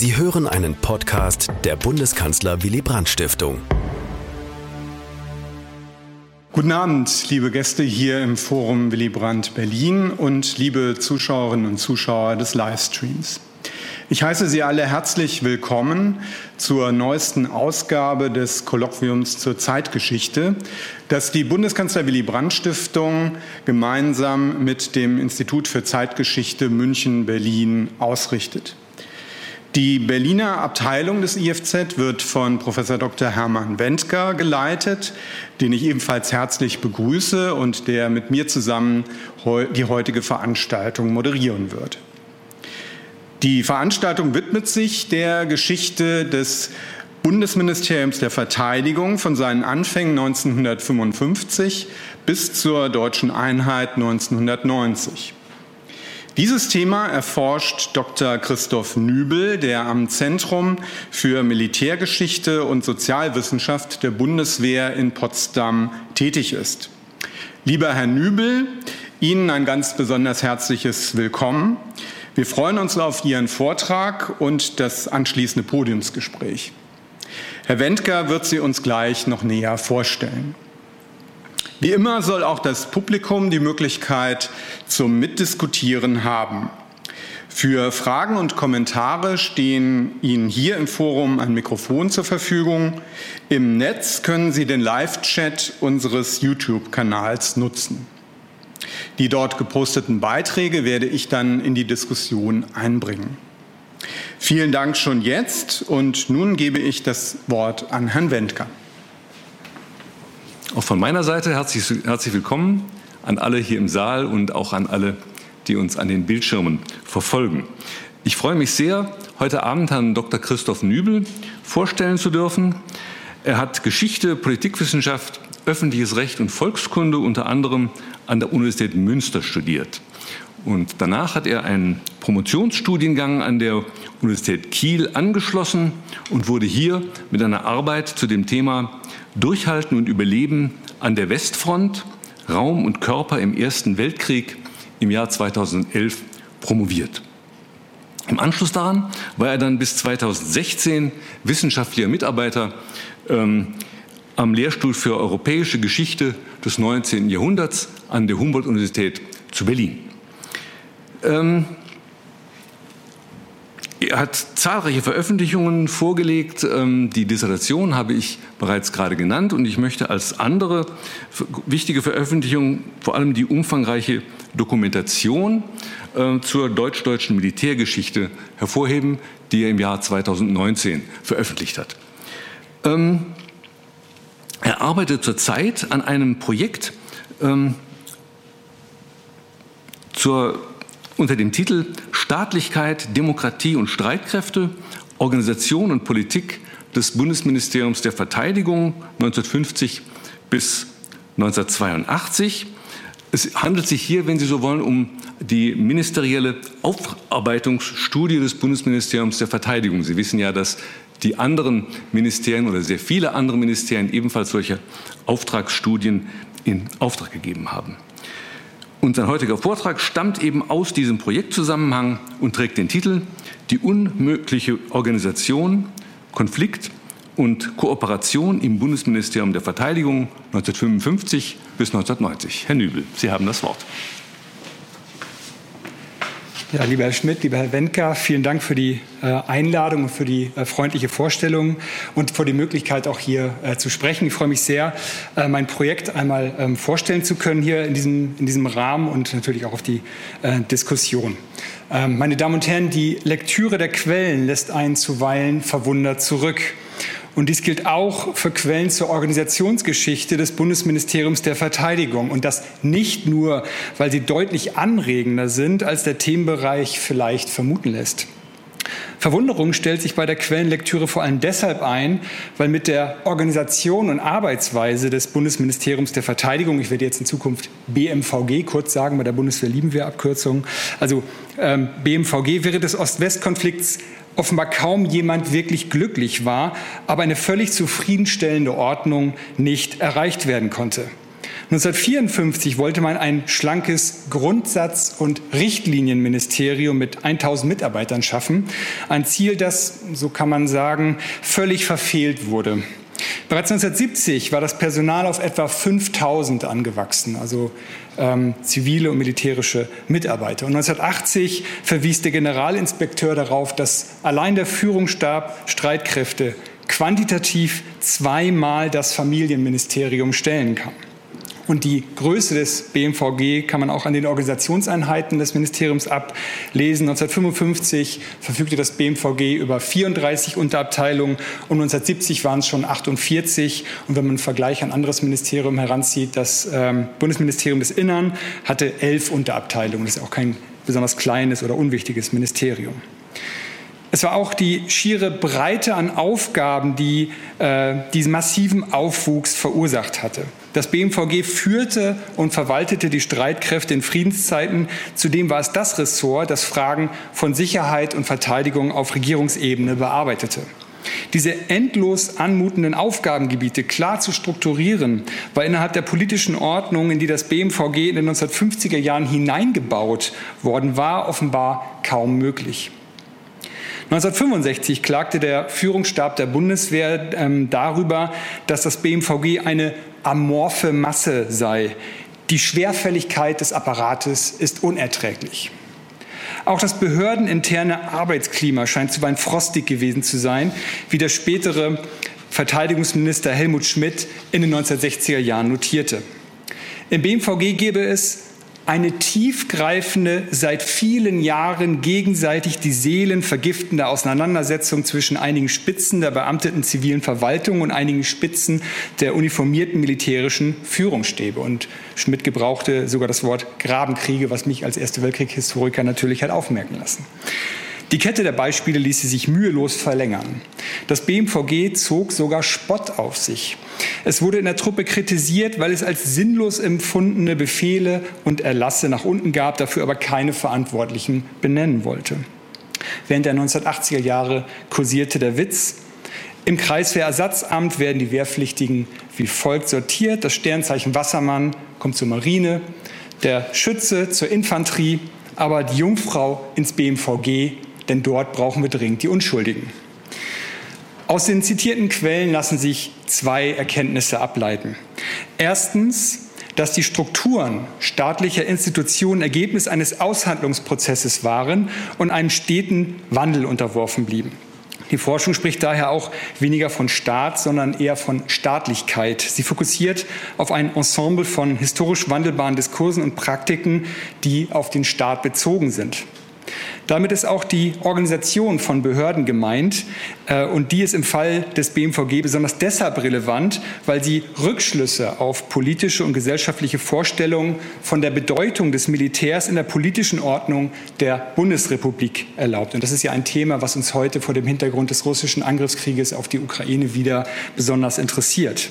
Sie hören einen Podcast der Bundeskanzler Willy Brandt Stiftung. Guten Abend, liebe Gäste hier im Forum Willy Brandt Berlin und liebe Zuschauerinnen und Zuschauer des Livestreams. Ich heiße Sie alle herzlich willkommen zur neuesten Ausgabe des Kolloquiums zur Zeitgeschichte, das die Bundeskanzler Willy Brandt Stiftung gemeinsam mit dem Institut für Zeitgeschichte München-Berlin ausrichtet. Die Berliner Abteilung des IFZ wird von Professor Dr. Hermann Wendker geleitet, den ich ebenfalls herzlich begrüße und der mit mir zusammen die heutige Veranstaltung moderieren wird. Die Veranstaltung widmet sich der Geschichte des Bundesministeriums der Verteidigung von seinen Anfängen 1955 bis zur deutschen Einheit 1990. Dieses Thema erforscht Dr. Christoph Nübel, der am Zentrum für Militärgeschichte und Sozialwissenschaft der Bundeswehr in Potsdam tätig ist. Lieber Herr Nübel, Ihnen ein ganz besonders herzliches Willkommen. Wir freuen uns auf Ihren Vortrag und das anschließende Podiumsgespräch. Herr Wendker wird sie uns gleich noch näher vorstellen. Wie immer soll auch das Publikum die Möglichkeit zum Mitdiskutieren haben. Für Fragen und Kommentare stehen Ihnen hier im Forum ein Mikrofon zur Verfügung. Im Netz können Sie den Live-Chat unseres YouTube-Kanals nutzen. Die dort geposteten Beiträge werde ich dann in die Diskussion einbringen. Vielen Dank schon jetzt und nun gebe ich das Wort an Herrn Wendker. Auch von meiner Seite herzlich, herzlich willkommen an alle hier im Saal und auch an alle, die uns an den Bildschirmen verfolgen. Ich freue mich sehr, heute Abend Herrn Dr. Christoph Nübel vorstellen zu dürfen. Er hat Geschichte, Politikwissenschaft, öffentliches Recht und Volkskunde unter anderem an der Universität Münster studiert. Und danach hat er einen Promotionsstudiengang an der Universität Kiel angeschlossen und wurde hier mit einer Arbeit zu dem Thema Durchhalten und Überleben an der Westfront, Raum und Körper im Ersten Weltkrieg im Jahr 2011 promoviert. Im Anschluss daran war er dann bis 2016 wissenschaftlicher Mitarbeiter ähm, am Lehrstuhl für europäische Geschichte des 19. Jahrhunderts an der Humboldt-Universität zu Berlin. Ähm, er hat zahlreiche Veröffentlichungen vorgelegt. Ähm, die Dissertation habe ich bereits gerade genannt und ich möchte als andere wichtige Veröffentlichung vor allem die umfangreiche Dokumentation äh, zur deutsch-deutschen Militärgeschichte hervorheben, die er im Jahr 2019 veröffentlicht hat. Ähm, er arbeitet zurzeit an einem Projekt ähm, zur, unter dem Titel Staatlichkeit, Demokratie und Streitkräfte, Organisation und Politik des Bundesministeriums der Verteidigung 1950 bis 1982. Es handelt sich hier, wenn Sie so wollen, um die ministerielle Aufarbeitungsstudie des Bundesministeriums der Verteidigung. Sie wissen ja, dass die anderen Ministerien oder sehr viele andere Ministerien ebenfalls solche Auftragsstudien in Auftrag gegeben haben. Und sein heutiger Vortrag stammt eben aus diesem Projektzusammenhang und trägt den Titel Die unmögliche Organisation, Konflikt und Kooperation im Bundesministerium der Verteidigung 1955 bis 1990. Herr Nübel, Sie haben das Wort. Ja, lieber Herr Schmidt, lieber Herr Wendker, vielen Dank für die äh, Einladung und für die äh, freundliche Vorstellung und für die Möglichkeit, auch hier äh, zu sprechen. Ich freue mich sehr, mein Projekt einmal ähm, vorstellen zu können hier in diesem, in diesem Rahmen und natürlich auch auf die Diskussion. Ähm, meine Damen und Herren, die Lektüre der Quellen lässt einen zuweilen verwundert zurück. Und dies gilt auch für Quellen zur Organisationsgeschichte des Bundesministeriums der Verteidigung. Und das nicht nur, weil sie deutlich anregender sind, als der Themenbereich vielleicht vermuten lässt. Verwunderung stellt sich bei der Quellenlektüre vor allem deshalb ein, weil mit der Organisation und Arbeitsweise des Bundesministeriums der Verteidigung, ich werde jetzt in Zukunft BMVG kurz sagen, bei der Bundeswehr lieben wir Abkürzungen, also ähm, BMVG während des Ost-West-Konflikts offenbar kaum jemand wirklich glücklich war, aber eine völlig zufriedenstellende Ordnung nicht erreicht werden konnte. 1954 wollte man ein schlankes Grundsatz- und Richtlinienministerium mit 1000 Mitarbeitern schaffen. Ein Ziel, das, so kann man sagen, völlig verfehlt wurde. Bereits 1970 war das Personal auf etwa 5000 angewachsen, also ähm, zivile und militärische Mitarbeiter. Und 1980 verwies der Generalinspekteur darauf, dass allein der Führungsstab Streitkräfte quantitativ zweimal das Familienministerium stellen kann. Und die Größe des BMVG kann man auch an den Organisationseinheiten des Ministeriums ablesen. 1955 verfügte das BMVG über 34 Unterabteilungen und 1970 waren es schon 48. Und wenn man einen Vergleich an anderes Ministerium heranzieht, das ähm, Bundesministerium des Innern hatte elf Unterabteilungen. Das ist auch kein besonders kleines oder unwichtiges Ministerium. Es war auch die schiere Breite an Aufgaben, die äh, diesen massiven Aufwuchs verursacht hatte. Das BMVG führte und verwaltete die Streitkräfte in Friedenszeiten. Zudem war es das Ressort, das Fragen von Sicherheit und Verteidigung auf Regierungsebene bearbeitete. Diese endlos anmutenden Aufgabengebiete klar zu strukturieren, war innerhalb der politischen Ordnung, in die das BMVG in den 1950er Jahren hineingebaut worden war, offenbar kaum möglich. 1965 klagte der Führungsstab der Bundeswehr ähm, darüber, dass das BMVG eine amorphe Masse sei. Die Schwerfälligkeit des Apparates ist unerträglich. Auch das behördeninterne Arbeitsklima scheint zuweilen frostig gewesen zu sein, wie der spätere Verteidigungsminister Helmut Schmidt in den 1960er Jahren notierte. Im BMVG gäbe es eine tiefgreifende, seit vielen Jahren gegenseitig die Seelen vergiftende Auseinandersetzung zwischen einigen Spitzen der beamteten zivilen Verwaltung und einigen Spitzen der uniformierten militärischen Führungsstäbe. Und Schmidt gebrauchte sogar das Wort Grabenkriege, was mich als Erste Weltkrieg-Historiker natürlich hat aufmerken lassen. Die Kette der Beispiele ließ sie sich mühelos verlängern. Das BMVG zog sogar Spott auf sich. Es wurde in der Truppe kritisiert, weil es als sinnlos empfundene Befehle und Erlasse nach unten gab, dafür aber keine Verantwortlichen benennen wollte. Während der 1980er Jahre kursierte der Witz, im Kreiswehrersatzamt werden die Wehrpflichtigen wie folgt sortiert. Das Sternzeichen Wassermann kommt zur Marine, der Schütze zur Infanterie, aber die Jungfrau ins BMVG, denn dort brauchen wir dringend die Unschuldigen. Aus den zitierten Quellen lassen sich zwei Erkenntnisse ableiten. Erstens, dass die Strukturen staatlicher Institutionen Ergebnis eines Aushandlungsprozesses waren und einem steten Wandel unterworfen blieben. Die Forschung spricht daher auch weniger von Staat, sondern eher von Staatlichkeit. Sie fokussiert auf ein Ensemble von historisch wandelbaren Diskursen und Praktiken, die auf den Staat bezogen sind. Damit ist auch die Organisation von Behörden gemeint äh, und die ist im Fall des BMVG besonders deshalb relevant, weil sie Rückschlüsse auf politische und gesellschaftliche Vorstellungen von der Bedeutung des Militärs in der politischen Ordnung der Bundesrepublik erlaubt. Und das ist ja ein Thema, was uns heute vor dem Hintergrund des russischen Angriffskrieges auf die Ukraine wieder besonders interessiert.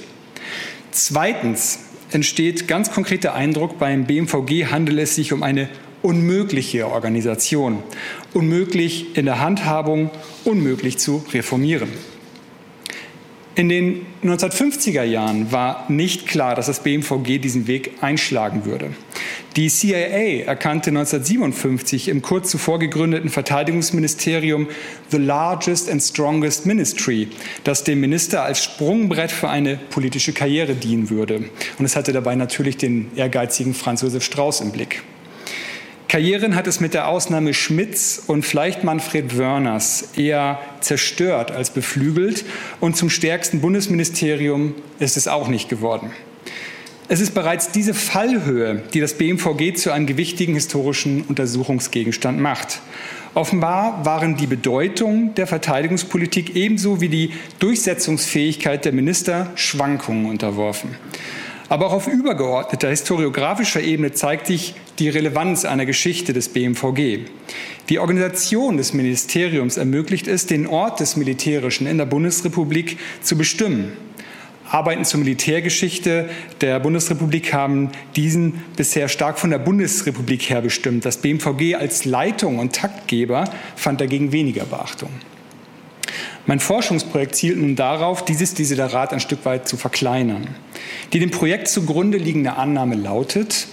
Zweitens entsteht ganz konkret der Eindruck, beim BMVG handelt es sich um eine unmögliche Organisation, unmöglich in der Handhabung, unmöglich zu reformieren. In den 1950er Jahren war nicht klar, dass das BMVG diesen Weg einschlagen würde. Die CIA erkannte 1957 im kurz zuvor gegründeten Verteidigungsministerium The Largest and Strongest Ministry, das dem Minister als Sprungbrett für eine politische Karriere dienen würde. Und es hatte dabei natürlich den ehrgeizigen Franz Josef Strauß im Blick. Karrieren hat es mit der Ausnahme Schmidts und vielleicht Manfred Wörners eher zerstört als beflügelt und zum stärksten Bundesministerium ist es auch nicht geworden. Es ist bereits diese Fallhöhe, die das BMVG zu einem gewichtigen historischen Untersuchungsgegenstand macht. Offenbar waren die Bedeutung der Verteidigungspolitik ebenso wie die Durchsetzungsfähigkeit der Minister Schwankungen unterworfen. Aber auch auf übergeordneter historiografischer Ebene zeigt sich die Relevanz einer Geschichte des BMVG. Die Organisation des Ministeriums ermöglicht es, den Ort des Militärischen in der Bundesrepublik zu bestimmen. Arbeiten zur Militärgeschichte der Bundesrepublik haben diesen bisher stark von der Bundesrepublik her bestimmt. Das BMVG als Leitung und Taktgeber fand dagegen weniger Beachtung. Mein Forschungsprojekt zielt nun darauf, dieses Desiderat ein Stück weit zu verkleinern. Die dem Projekt zugrunde liegende Annahme lautet,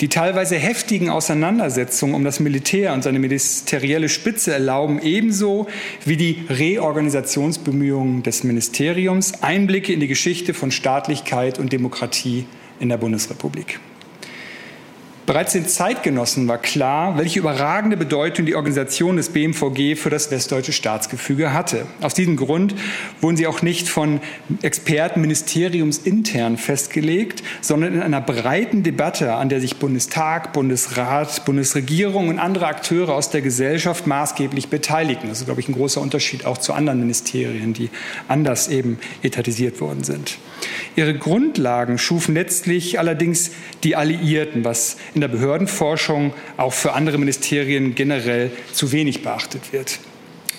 die teilweise heftigen Auseinandersetzungen um das Militär und seine ministerielle Spitze erlauben ebenso wie die Reorganisationsbemühungen des Ministeriums Einblicke in die Geschichte von Staatlichkeit und Demokratie in der Bundesrepublik. Bereits den Zeitgenossen war klar, welche überragende Bedeutung die Organisation des BMVG für das westdeutsche Staatsgefüge hatte. Aus diesem Grund wurden sie auch nicht von Experten ministeriumsintern festgelegt, sondern in einer breiten Debatte, an der sich Bundestag, Bundesrat, Bundesregierung und andere Akteure aus der Gesellschaft maßgeblich beteiligten. Das ist, glaube ich, ein großer Unterschied auch zu anderen Ministerien, die anders eben etatisiert worden sind. Ihre Grundlagen schufen letztlich allerdings die Alliierten, was in der Behördenforschung auch für andere Ministerien generell zu wenig beachtet wird.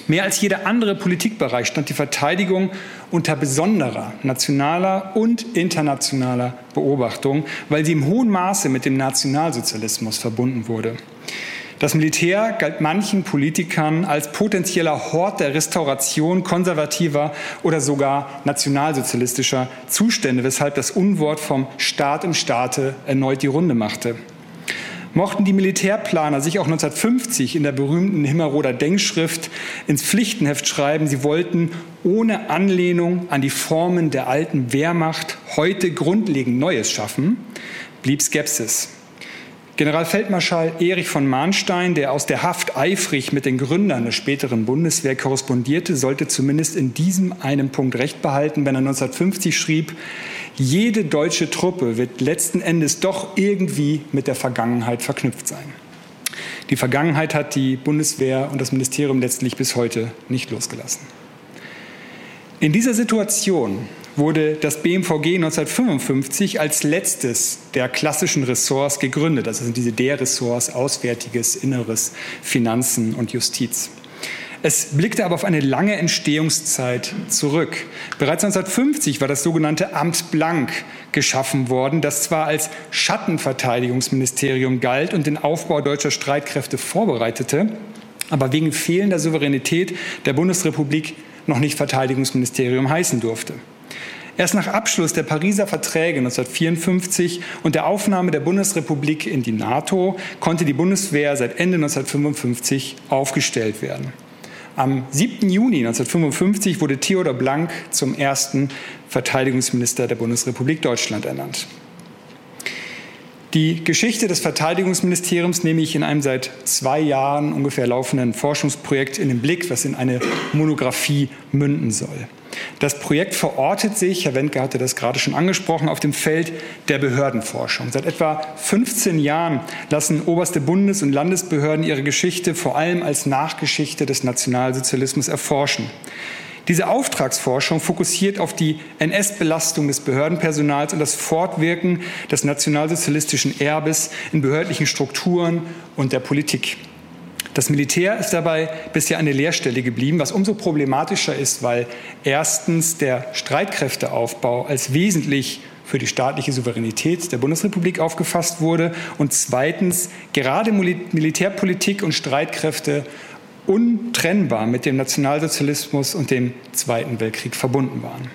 Mehr als jeder andere Politikbereich stand die Verteidigung unter besonderer nationaler und internationaler Beobachtung, weil sie im hohen Maße mit dem Nationalsozialismus verbunden wurde. Das Militär galt manchen Politikern als potenzieller Hort der Restauration konservativer oder sogar nationalsozialistischer Zustände, weshalb das Unwort vom Staat im Staate erneut die Runde machte. Mochten die Militärplaner sich auch 1950 in der berühmten Himmeroder Denkschrift ins Pflichtenheft schreiben, sie wollten ohne Anlehnung an die Formen der alten Wehrmacht heute grundlegend Neues schaffen, blieb Skepsis. Generalfeldmarschall Erich von Mahnstein, der aus der Haft eifrig mit den Gründern der späteren Bundeswehr korrespondierte, sollte zumindest in diesem einen Punkt recht behalten, wenn er 1950 schrieb, jede deutsche Truppe wird letzten Endes doch irgendwie mit der Vergangenheit verknüpft sein. Die Vergangenheit hat die Bundeswehr und das Ministerium letztlich bis heute nicht losgelassen. In dieser Situation wurde das BMVG 1955 als letztes der klassischen Ressorts gegründet. Das sind diese D-Ressorts Auswärtiges, Inneres, Finanzen und Justiz. Es blickte aber auf eine lange Entstehungszeit zurück. Bereits 1950 war das sogenannte Amt Blank geschaffen worden, das zwar als Schattenverteidigungsministerium galt und den Aufbau deutscher Streitkräfte vorbereitete, aber wegen fehlender Souveränität der Bundesrepublik noch nicht Verteidigungsministerium heißen durfte. Erst nach Abschluss der Pariser Verträge 1954 und der Aufnahme der Bundesrepublik in die NATO konnte die Bundeswehr seit Ende 1955 aufgestellt werden. Am 7. Juni 1955 wurde Theodor Blank zum ersten Verteidigungsminister der Bundesrepublik Deutschland ernannt. Die Geschichte des Verteidigungsministeriums nehme ich in einem seit zwei Jahren ungefähr laufenden Forschungsprojekt in den Blick, was in eine Monographie münden soll. Das Projekt verortet sich, Herr Wendke hatte das gerade schon angesprochen, auf dem Feld der Behördenforschung. Seit etwa 15 Jahren lassen oberste Bundes- und Landesbehörden ihre Geschichte vor allem als Nachgeschichte des Nationalsozialismus erforschen. Diese Auftragsforschung fokussiert auf die NS-Belastung des Behördenpersonals und das Fortwirken des nationalsozialistischen Erbes in behördlichen Strukturen und der Politik. Das Militär ist dabei bisher eine Leerstelle geblieben, was umso problematischer ist, weil erstens der Streitkräfteaufbau als wesentlich für die staatliche Souveränität der Bundesrepublik aufgefasst wurde und zweitens gerade Militärpolitik und Streitkräfte untrennbar mit dem Nationalsozialismus und dem Zweiten Weltkrieg verbunden waren.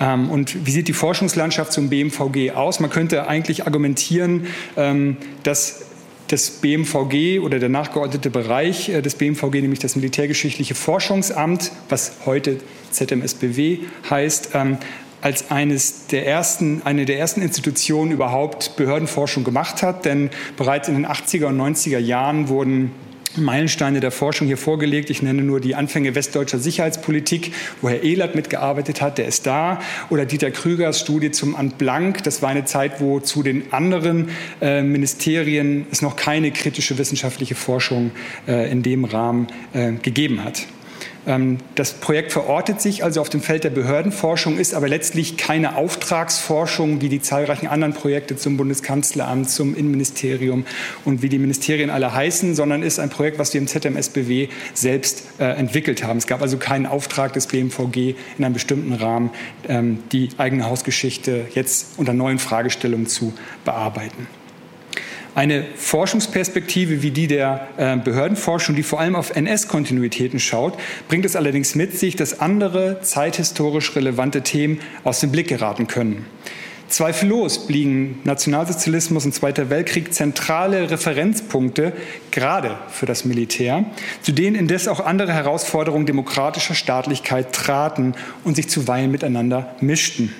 Ähm, und wie sieht die Forschungslandschaft zum BMVG aus? Man könnte eigentlich argumentieren, ähm, dass das BMVG oder der nachgeordnete Bereich äh, des BMVG, nämlich das Militärgeschichtliche Forschungsamt, was heute ZMSBW heißt, ähm, als eines der ersten, eine der ersten Institutionen überhaupt Behördenforschung gemacht hat. Denn bereits in den 80er und 90er Jahren wurden Meilensteine der Forschung hier vorgelegt. Ich nenne nur die Anfänge westdeutscher Sicherheitspolitik, wo Herr Ehlert mitgearbeitet hat, der ist da. Oder Dieter Krügers Studie zum Amt Blank. Das war eine Zeit, wo zu den anderen äh, Ministerien es noch keine kritische wissenschaftliche Forschung äh, in dem Rahmen äh, gegeben hat. Ähm, das Projekt verortet sich also auf dem Feld der Behördenforschung, ist aber letztlich keine Auftragsforschung wie die zahlreichen anderen Projekte zum Bundeskanzleramt, zum Innenministerium und wie die Ministerien alle heißen, sondern ist ein Projekt, was wir im ZMSBW selbst äh, entwickelt haben. Es gab also keinen Auftrag des BMVG in einem bestimmten Rahmen, ähm, die eigene Hausgeschichte jetzt unter neuen Fragestellungen zu bearbeiten. Eine Forschungsperspektive wie die der äh, Behördenforschung, die vor allem auf NS-Kontinuitäten schaut, bringt es allerdings mit sich, dass andere zeithistorisch relevante Themen aus dem Blick geraten können. Zweifellos blieben Nationalsozialismus und Zweiter Weltkrieg zentrale Referenzpunkte, gerade für das Militär, zu denen indes auch andere Herausforderungen demokratischer Staatlichkeit traten und sich zuweilen miteinander mischten.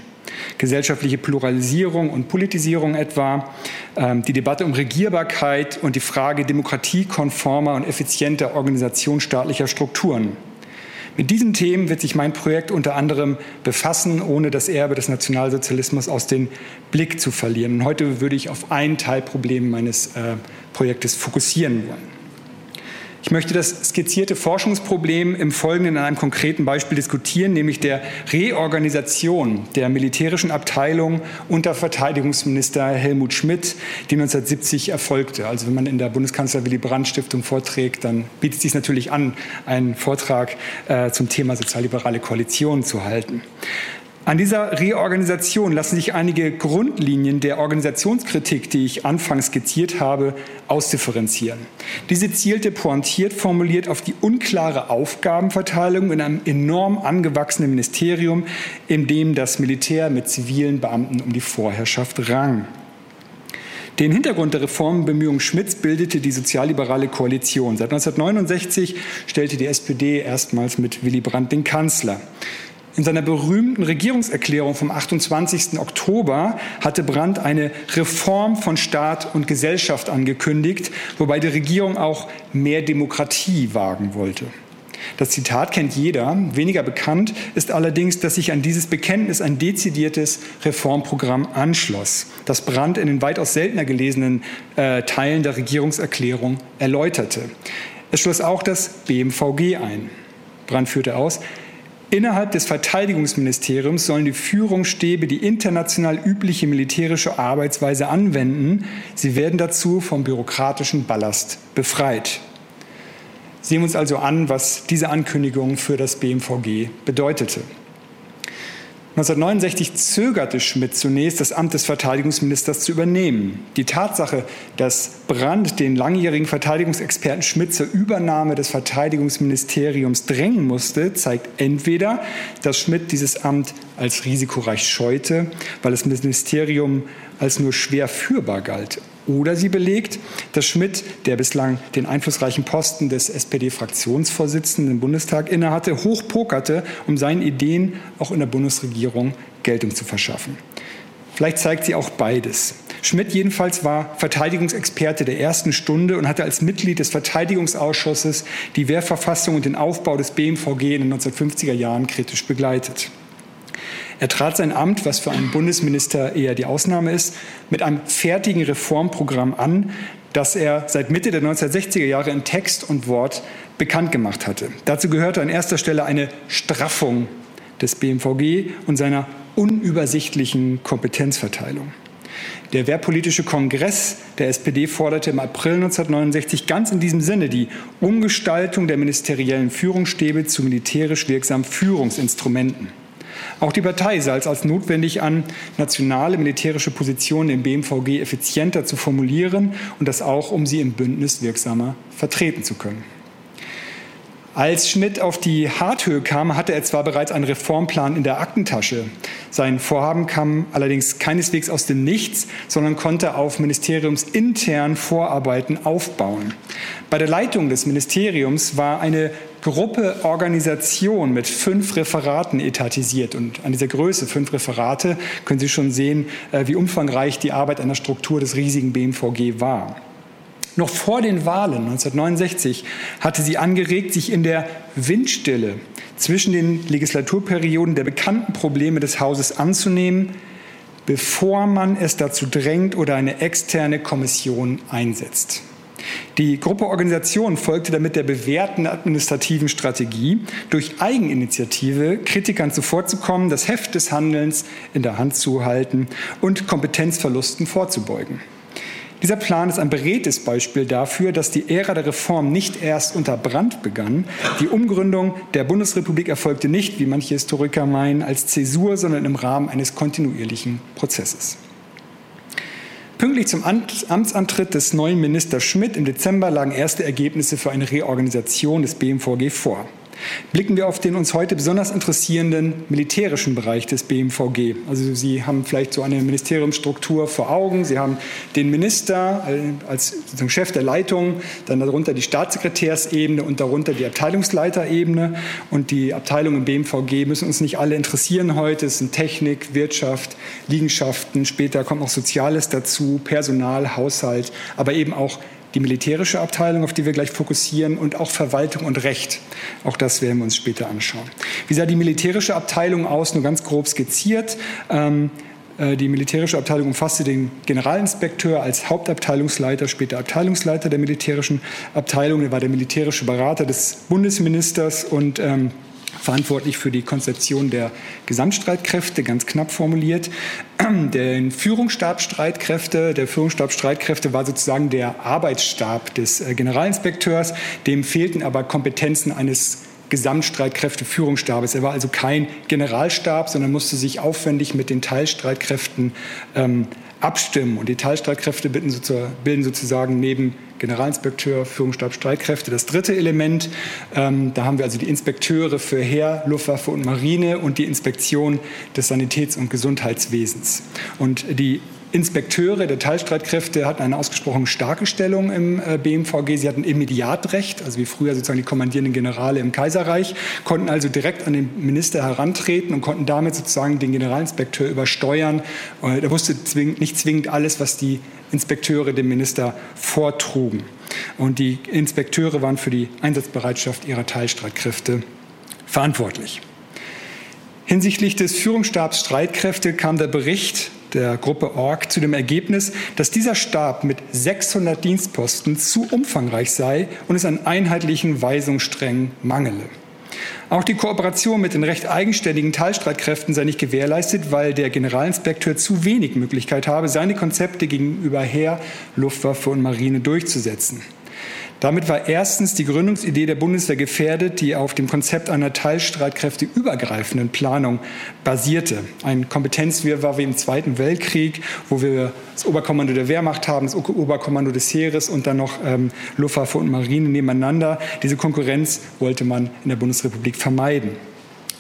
Gesellschaftliche Pluralisierung und Politisierung etwa, ähm, die Debatte um Regierbarkeit und die Frage demokratiekonformer und effizienter Organisation staatlicher Strukturen. Mit diesen Themen wird sich mein Projekt unter anderem befassen, ohne das Erbe des Nationalsozialismus aus dem Blick zu verlieren. Und heute würde ich auf ein Teilproblem meines äh, Projektes fokussieren wollen. Ich möchte das skizzierte Forschungsproblem im Folgenden an einem konkreten Beispiel diskutieren, nämlich der Reorganisation der militärischen Abteilung unter Verteidigungsminister Helmut Schmidt, die 1970 erfolgte. Also wenn man in der Bundeskanzler Willy Brandt Stiftung vorträgt, dann bietet es sich natürlich an, einen Vortrag äh, zum Thema sozialliberale Koalition zu halten. An dieser Reorganisation lassen sich einige Grundlinien der Organisationskritik, die ich anfangs skizziert habe, ausdifferenzieren. Diese zielte pointiert formuliert auf die unklare Aufgabenverteilung in einem enorm angewachsenen Ministerium, in dem das Militär mit zivilen Beamten um die Vorherrschaft rang. Den Hintergrund der Reformbemühungen Schmidts bildete die sozialliberale Koalition. Seit 1969 stellte die SPD erstmals mit Willy Brandt den Kanzler. In seiner berühmten Regierungserklärung vom 28. Oktober hatte Brandt eine Reform von Staat und Gesellschaft angekündigt, wobei die Regierung auch mehr Demokratie wagen wollte. Das Zitat kennt jeder. Weniger bekannt ist allerdings, dass sich an dieses Bekenntnis ein dezidiertes Reformprogramm anschloss, das Brandt in den weitaus seltener gelesenen äh, Teilen der Regierungserklärung erläuterte. Es schloss auch das BMVG ein. Brandt führte aus, Innerhalb des Verteidigungsministeriums sollen die Führungsstäbe die international übliche militärische Arbeitsweise anwenden. Sie werden dazu vom bürokratischen Ballast befreit. Sehen wir uns also an, was diese Ankündigung für das BMVG bedeutete. 1969 zögerte Schmidt zunächst, das Amt des Verteidigungsministers zu übernehmen. Die Tatsache, dass Brandt den langjährigen Verteidigungsexperten Schmidt zur Übernahme des Verteidigungsministeriums drängen musste, zeigt entweder, dass Schmidt dieses Amt als risikoreich scheute, weil das Ministerium als nur schwer führbar galt, oder sie belegt, dass Schmidt, der bislang den einflussreichen Posten des SPD-Fraktionsvorsitzenden im Bundestag innehatte, hochpokerte, um seinen Ideen auch in der Bundesregierung Geltung zu verschaffen. Vielleicht zeigt sie auch beides. Schmidt jedenfalls war Verteidigungsexperte der ersten Stunde und hatte als Mitglied des Verteidigungsausschusses die Wehrverfassung und den Aufbau des BMVG in den 1950er Jahren kritisch begleitet. Er trat sein Amt, was für einen Bundesminister eher die Ausnahme ist, mit einem fertigen Reformprogramm an, das er seit Mitte der 1960er Jahre in Text und Wort bekannt gemacht hatte. Dazu gehörte an erster Stelle eine Straffung des BMVG und seiner unübersichtlichen Kompetenzverteilung. Der Wehrpolitische Kongress der SPD forderte im April 1969 ganz in diesem Sinne die Umgestaltung der ministeriellen Führungsstäbe zu militärisch wirksamen Führungsinstrumenten. Auch die Partei sah es als notwendig an, nationale militärische Positionen im BMVG effizienter zu formulieren und das auch, um sie im Bündnis wirksamer vertreten zu können. Als Schmidt auf die Harthöhe kam, hatte er zwar bereits einen Reformplan in der Aktentasche. Sein Vorhaben kam allerdings keineswegs aus dem Nichts, sondern konnte auf ministeriumsintern Vorarbeiten aufbauen. Bei der Leitung des Ministeriums war eine Gruppe Organisation mit fünf Referaten etatisiert. Und an dieser Größe, fünf Referate, können Sie schon sehen, äh, wie umfangreich die Arbeit an der Struktur des riesigen BMVG war. Noch vor den Wahlen 1969 hatte sie angeregt, sich in der Windstille zwischen den Legislaturperioden der bekannten Probleme des Hauses anzunehmen, bevor man es dazu drängt oder eine externe Kommission einsetzt. Die Gruppe Organisation folgte damit der bewährten administrativen Strategie, durch Eigeninitiative Kritikern zuvorzukommen, das Heft des Handelns in der Hand zu halten und Kompetenzverlusten vorzubeugen. Dieser Plan ist ein beredtes Beispiel dafür, dass die Ära der Reform nicht erst unter Brand begann. Die Umgründung der Bundesrepublik erfolgte nicht, wie manche Historiker meinen, als Zäsur, sondern im Rahmen eines kontinuierlichen Prozesses. Pünktlich zum Amtsantritt des neuen Ministers Schmidt im Dezember lagen erste Ergebnisse für eine Reorganisation des BMVG vor. Blicken wir auf den uns heute besonders interessierenden militärischen Bereich des BMVG. Also Sie haben vielleicht so eine Ministeriumsstruktur vor Augen. Sie haben den Minister als Chef der Leitung, dann darunter die Staatssekretärsebene und darunter die Abteilungsleiterebene. Und die Abteilungen im BMVG müssen uns nicht alle interessieren heute. Es sind Technik, Wirtschaft, Liegenschaften. Später kommt noch Soziales dazu, Personal, Haushalt, aber eben auch die militärische Abteilung, auf die wir gleich fokussieren, und auch Verwaltung und Recht. Auch das werden wir uns später anschauen. Wie sah die militärische Abteilung aus? Nur ganz grob skizziert. Ähm, äh, die militärische Abteilung umfasste den Generalinspekteur als Hauptabteilungsleiter, später Abteilungsleiter der militärischen Abteilung. Er war der militärische Berater des Bundesministers und ähm, verantwortlich für die Konzeption der Gesamtstreitkräfte, ganz knapp formuliert. Den Führungsstabstreitkräfte, der Führungsstabstreitkräfte war sozusagen der Arbeitsstab des äh, Generalinspekteurs. Dem fehlten aber Kompetenzen eines Gesamtstreitkräfteführungsstabes. Er war also kein Generalstab, sondern musste sich aufwendig mit den Teilstreitkräften ähm, abstimmen. Und die Teilstreitkräfte bilden sozusagen neben Generalinspekteur, Führungsstab, Streitkräfte das dritte Element. Ähm, da haben wir also die Inspekteure für Heer, Luftwaffe und Marine und die Inspektion des Sanitäts- und Gesundheitswesens. Und die Inspekteure der Teilstreitkräfte hatten eine ausgesprochen starke Stellung im äh, BMVG. Sie hatten Immediatrecht, also wie früher sozusagen die kommandierenden Generale im Kaiserreich, konnten also direkt an den Minister herantreten und konnten damit sozusagen den Generalinspekteur übersteuern. Äh, er wusste nicht zwingend alles, was die Inspekteure dem Minister vortrugen. Und die Inspekteure waren für die Einsatzbereitschaft ihrer Teilstreitkräfte verantwortlich. Hinsichtlich des Führungsstabs Streitkräfte kam der Bericht der Gruppe Org zu dem Ergebnis, dass dieser Stab mit 600 Dienstposten zu umfangreich sei und es an einheitlichen Weisungssträngen mangele. Auch die Kooperation mit den recht eigenständigen Teilstreitkräften sei nicht gewährleistet, weil der Generalinspekteur zu wenig Möglichkeit habe, seine Konzepte gegenüber Heer, Luftwaffe und Marine durchzusetzen. Damit war erstens die Gründungsidee der Bundeswehr gefährdet, die auf dem Konzept einer teilstreitkräfteübergreifenden Planung basierte. Ein Kompetenzwirrwarr wie im Zweiten Weltkrieg, wo wir das Oberkommando der Wehrmacht haben, das Oberkommando des Heeres und dann noch ähm, Luftwaffe und Marine nebeneinander. Diese Konkurrenz wollte man in der Bundesrepublik vermeiden.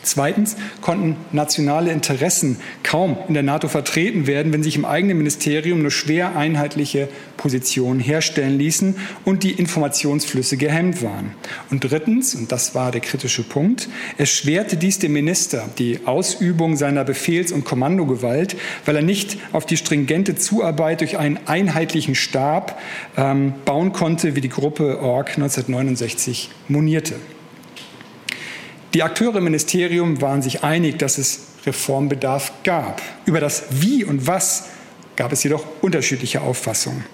Zweitens konnten nationale Interessen kaum in der NATO vertreten werden, wenn sich im eigenen Ministerium nur schwer einheitliche Positionen herstellen ließen und die Informationsflüsse gehemmt waren. Und drittens, und das war der kritische Punkt, es schwerte dies dem Minister die Ausübung seiner Befehls- und Kommandogewalt, weil er nicht auf die stringente Zuarbeit durch einen einheitlichen Stab ähm, bauen konnte, wie die Gruppe Org 1969 monierte. Die Akteure im Ministerium waren sich einig, dass es Reformbedarf gab. Über das Wie und Was gab es jedoch unterschiedliche Auffassungen.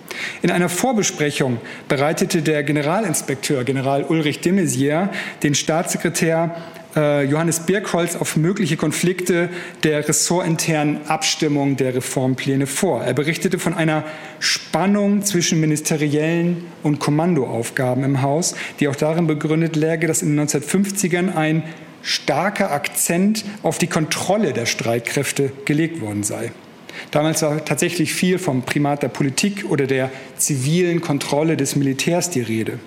In einer Vorbesprechung bereitete der Generalinspekteur, General Ulrich de Maizière, den Staatssekretär Johannes Birkholz auf mögliche Konflikte der ressortinternen Abstimmung der Reformpläne vor. Er berichtete von einer Spannung zwischen ministeriellen und Kommandoaufgaben im Haus, die auch darin begründet läge, dass in den 1950ern ein starker Akzent auf die Kontrolle der Streitkräfte gelegt worden sei. Damals war tatsächlich viel vom Primat der Politik oder der zivilen Kontrolle des Militärs die Rede.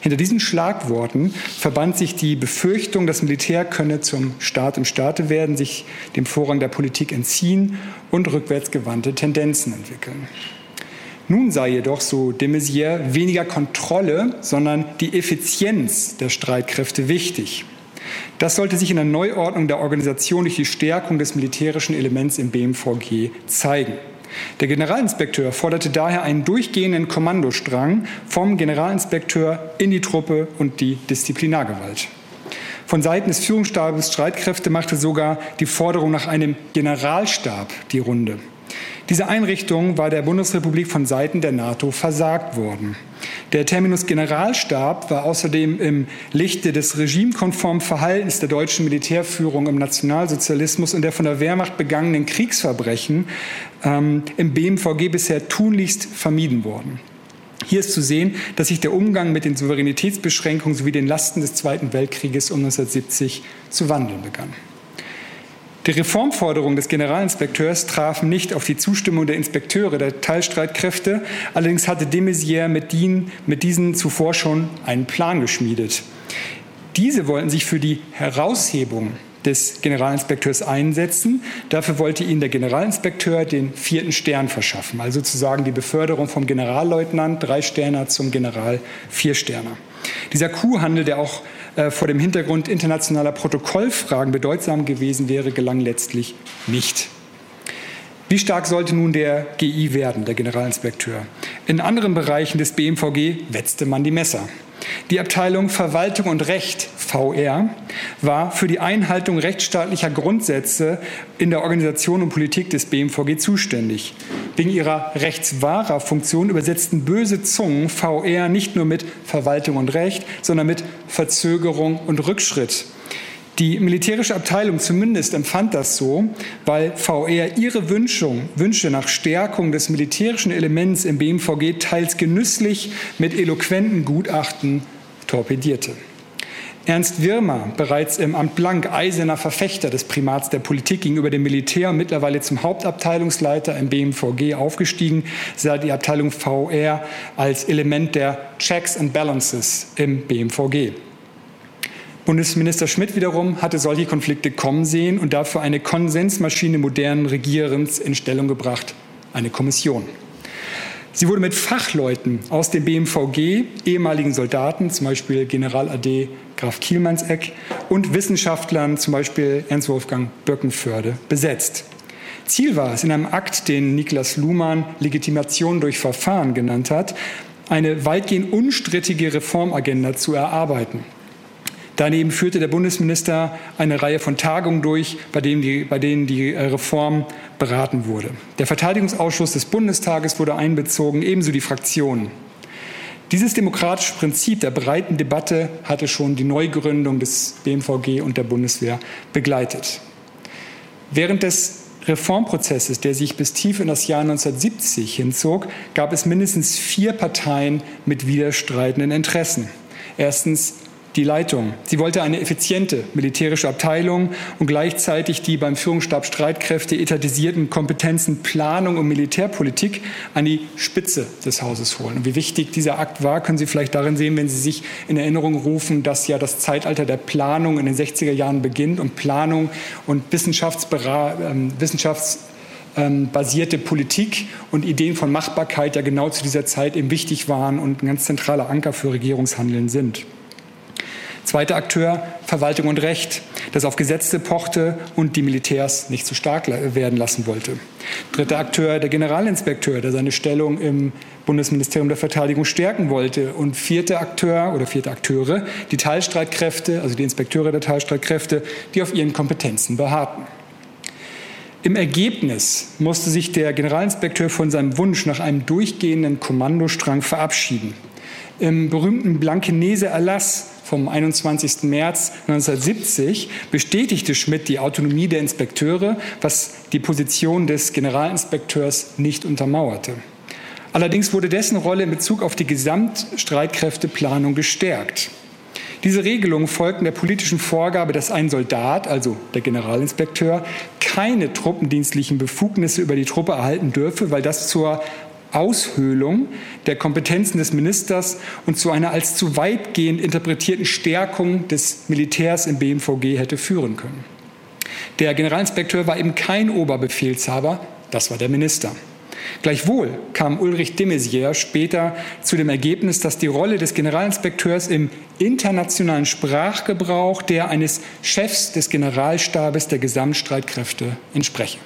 Hinter diesen Schlagworten verband sich die Befürchtung, das Militär könne zum Staat im Staate werden, sich dem Vorrang der Politik entziehen und rückwärtsgewandte Tendenzen entwickeln. Nun sei jedoch, so de Maizière, weniger Kontrolle, sondern die Effizienz der Streitkräfte wichtig. Das sollte sich in der Neuordnung der Organisation durch die Stärkung des militärischen Elements im BMVG zeigen. Der Generalinspekteur forderte daher einen durchgehenden Kommandostrang vom Generalinspekteur in die Truppe und die Disziplinargewalt. Von Seiten des Führungsstabes Streitkräfte machte sogar die Forderung nach einem Generalstab die Runde. Diese Einrichtung war der Bundesrepublik von Seiten der NATO versagt worden. Der Terminus Generalstab war außerdem im Lichte des regimekonformen Verhaltens der deutschen Militärführung im Nationalsozialismus und der von der Wehrmacht begangenen Kriegsverbrechen ähm, im BMVG bisher tunlichst vermieden worden. Hier ist zu sehen, dass sich der Umgang mit den Souveränitätsbeschränkungen sowie den Lasten des Zweiten Weltkrieges um 1970 zu wandeln begann. Die Reformforderungen des Generalinspekteurs trafen nicht auf die Zustimmung der Inspekteure der Teilstreitkräfte. Allerdings hatte de Maizière mit, mit diesen zuvor schon einen Plan geschmiedet. Diese wollten sich für die Heraushebung des Generalinspekteurs einsetzen. Dafür wollte ihnen der Generalinspekteur den vierten Stern verschaffen, also sozusagen die Beförderung vom Generalleutnant drei Sterner zum General vier Sterner. Dieser Kuhhandel, der auch äh, vor dem Hintergrund internationaler Protokollfragen bedeutsam gewesen wäre, gelang letztlich nicht. Wie stark sollte nun der GI werden, der Generalinspekteur? In anderen Bereichen des BMVG wetzte man die Messer. Die Abteilung Verwaltung und Recht, VR, war für die Einhaltung rechtsstaatlicher Grundsätze in der Organisation und Politik des BMVG zuständig. Wegen ihrer rechtswahrer Funktion übersetzten böse Zungen VR nicht nur mit Verwaltung und Recht, sondern mit Verzögerung und Rückschritt. Die militärische Abteilung zumindest empfand das so, weil VR ihre Wünsche, Wünsche nach Stärkung des militärischen Elements im BMVG teils genüsslich mit eloquenten Gutachten torpedierte. Ernst Wirmer, bereits im Amt Blank eiserner Verfechter des Primats der Politik gegenüber dem Militär mittlerweile zum Hauptabteilungsleiter im BMVG aufgestiegen, sah die Abteilung VR als Element der Checks and Balances im BMVG. Bundesminister Schmidt wiederum hatte solche Konflikte kommen sehen und dafür eine Konsensmaschine modernen Regierens in Stellung gebracht, eine Kommission. Sie wurde mit Fachleuten aus dem BMVG, ehemaligen Soldaten, zum Beispiel General AD Graf Kielmannseck, und Wissenschaftlern, zum Beispiel Ernst Wolfgang Böckenförde, besetzt. Ziel war es, in einem Akt, den Niklas Luhmann Legitimation durch Verfahren genannt hat, eine weitgehend unstrittige Reformagenda zu erarbeiten. Daneben führte der Bundesminister eine Reihe von Tagungen durch, bei denen die, bei denen die äh, Reform beraten wurde. Der Verteidigungsausschuss des Bundestages wurde einbezogen, ebenso die Fraktionen. Dieses demokratische Prinzip der breiten Debatte hatte schon die Neugründung des BMVG und der Bundeswehr begleitet. Während des Reformprozesses, der sich bis tief in das Jahr 1970 hinzog, gab es mindestens vier Parteien mit widerstreitenden Interessen. Erstens die Leitung. Sie wollte eine effiziente militärische Abteilung und gleichzeitig die beim Führungsstab Streitkräfte etatisierten Kompetenzen Planung und Militärpolitik an die Spitze des Hauses holen. Und wie wichtig dieser Akt war, können Sie vielleicht darin sehen, wenn Sie sich in Erinnerung rufen, dass ja das Zeitalter der Planung in den 60er Jahren beginnt und Planung und Wissenschaftsbera ähm, ähm, Politik und Ideen von Machbarkeit ja genau zu dieser Zeit eben wichtig waren und ein ganz zentraler Anker für Regierungshandeln sind. Zweiter Akteur, Verwaltung und Recht, das auf Gesetze pochte und die Militärs nicht zu stark werden lassen wollte. Dritter Akteur, der Generalinspekteur, der seine Stellung im Bundesministerium der Verteidigung stärken wollte. Und vierter Akteur oder vierte Akteure, die Teilstreitkräfte, also die Inspekteure der Teilstreitkräfte, die auf ihren Kompetenzen beharrten. Im Ergebnis musste sich der Generalinspekteur von seinem Wunsch nach einem durchgehenden Kommandostrang verabschieden. Im berühmten Blankenese-Erlass vom 21. März 1970 bestätigte Schmidt die Autonomie der Inspekteure, was die Position des Generalinspekteurs nicht untermauerte. Allerdings wurde dessen Rolle in Bezug auf die Gesamtstreitkräfteplanung gestärkt. Diese Regelungen folgten der politischen Vorgabe, dass ein Soldat, also der Generalinspekteur, keine truppendienstlichen Befugnisse über die Truppe erhalten dürfe, weil das zur Aushöhlung der Kompetenzen des Ministers und zu einer als zu weitgehend interpretierten Stärkung des Militärs im BMVG hätte führen können. Der Generalinspekteur war eben kein Oberbefehlshaber, das war der Minister. Gleichwohl kam Ulrich de Maizière später zu dem Ergebnis, dass die Rolle des Generalinspekteurs im internationalen Sprachgebrauch der eines Chefs des Generalstabes der Gesamtstreitkräfte entspreche.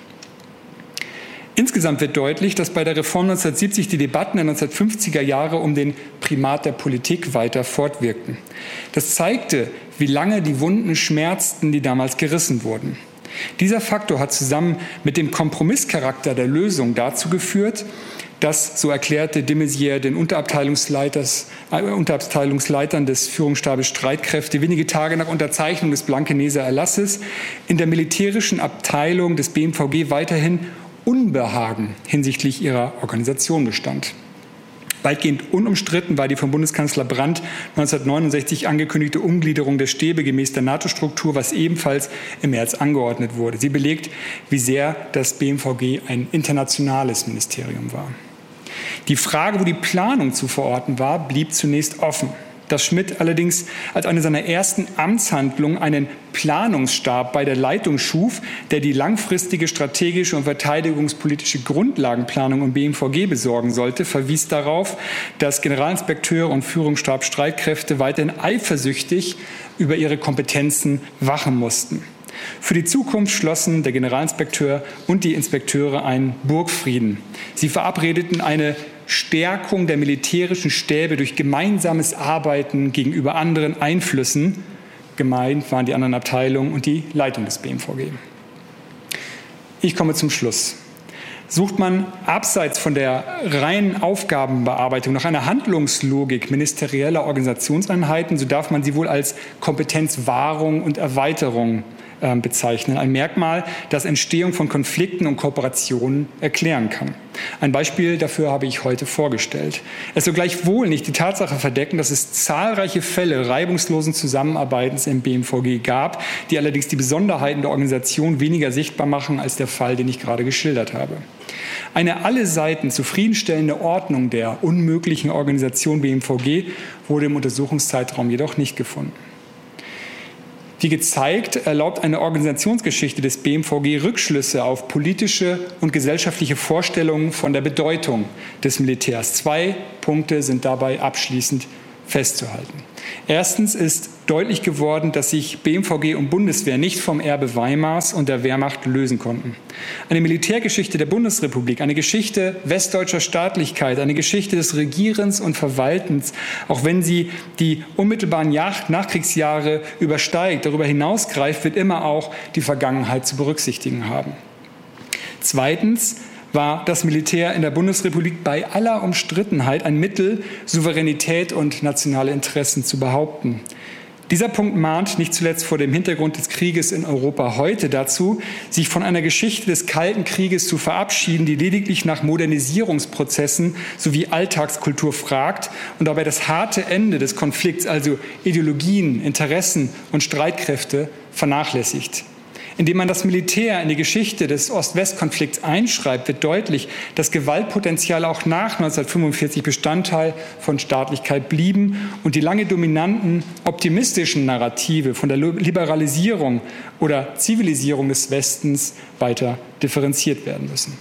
Insgesamt wird deutlich, dass bei der Reform 1970 die Debatten der 1950er Jahre um den Primat der Politik weiter fortwirkten. Das zeigte, wie lange die Wunden schmerzten, die damals gerissen wurden. Dieser Faktor hat zusammen mit dem Kompromisscharakter der Lösung dazu geführt, dass, so erklärte de Maizière den äh, Unterabteilungsleitern des Führungsstabes Streitkräfte wenige Tage nach Unterzeichnung des Blankeneser Erlasses in der militärischen Abteilung des BMVG weiterhin Unbehagen hinsichtlich ihrer Organisation bestand. Weitgehend unumstritten war die vom Bundeskanzler Brandt 1969 angekündigte Umgliederung der Stäbe gemäß der NATO-Struktur, was ebenfalls im März angeordnet wurde. Sie belegt, wie sehr das BMVG ein internationales Ministerium war. Die Frage, wo die Planung zu verorten war, blieb zunächst offen dass Schmidt allerdings als eine seiner ersten Amtshandlungen einen Planungsstab bei der Leitung schuf, der die langfristige strategische und verteidigungspolitische Grundlagenplanung im BMVG besorgen sollte, verwies darauf, dass Generalinspekteure und Führungsstab Streitkräfte weiterhin eifersüchtig über ihre Kompetenzen wachen mussten. Für die Zukunft schlossen der Generalinspekteur und die Inspekteure einen Burgfrieden. Sie verabredeten eine Stärkung der militärischen Stäbe durch gemeinsames Arbeiten gegenüber anderen Einflüssen. Gemeint waren die anderen Abteilungen und die Leitung des BMVG. Ich komme zum Schluss. Sucht man abseits von der reinen Aufgabenbearbeitung nach einer Handlungslogik ministerieller Organisationseinheiten, so darf man sie wohl als Kompetenzwahrung und Erweiterung bezeichnen. Ein Merkmal, das Entstehung von Konflikten und Kooperationen erklären kann. Ein Beispiel dafür habe ich heute vorgestellt. Es soll gleichwohl nicht die Tatsache verdecken, dass es zahlreiche Fälle reibungslosen Zusammenarbeitens im BMVG gab, die allerdings die Besonderheiten der Organisation weniger sichtbar machen als der Fall, den ich gerade geschildert habe. Eine alle Seiten zufriedenstellende Ordnung der unmöglichen Organisation BMVG wurde im Untersuchungszeitraum jedoch nicht gefunden. Wie gezeigt, erlaubt eine Organisationsgeschichte des BMVG Rückschlüsse auf politische und gesellschaftliche Vorstellungen von der Bedeutung des Militärs. Zwei Punkte sind dabei abschließend festzuhalten. Erstens ist deutlich geworden, dass sich BMVG und Bundeswehr nicht vom Erbe Weimars und der Wehrmacht lösen konnten. Eine Militärgeschichte der Bundesrepublik, eine Geschichte westdeutscher Staatlichkeit, eine Geschichte des Regierens und Verwaltens, auch wenn sie die unmittelbaren Nachkriegsjahre übersteigt, darüber hinausgreift, wird immer auch die Vergangenheit zu berücksichtigen haben. Zweitens, war das Militär in der Bundesrepublik bei aller Umstrittenheit ein Mittel, Souveränität und nationale Interessen zu behaupten. Dieser Punkt mahnt nicht zuletzt vor dem Hintergrund des Krieges in Europa heute dazu, sich von einer Geschichte des Kalten Krieges zu verabschieden, die lediglich nach Modernisierungsprozessen sowie Alltagskultur fragt und dabei das harte Ende des Konflikts, also Ideologien, Interessen und Streitkräfte, vernachlässigt. Indem man das Militär in die Geschichte des Ost-West-Konflikts einschreibt, wird deutlich, dass Gewaltpotenzial auch nach 1945 Bestandteil von Staatlichkeit blieben und die lange dominanten optimistischen Narrative von der Liberalisierung oder Zivilisierung des Westens weiter differenziert werden müssen.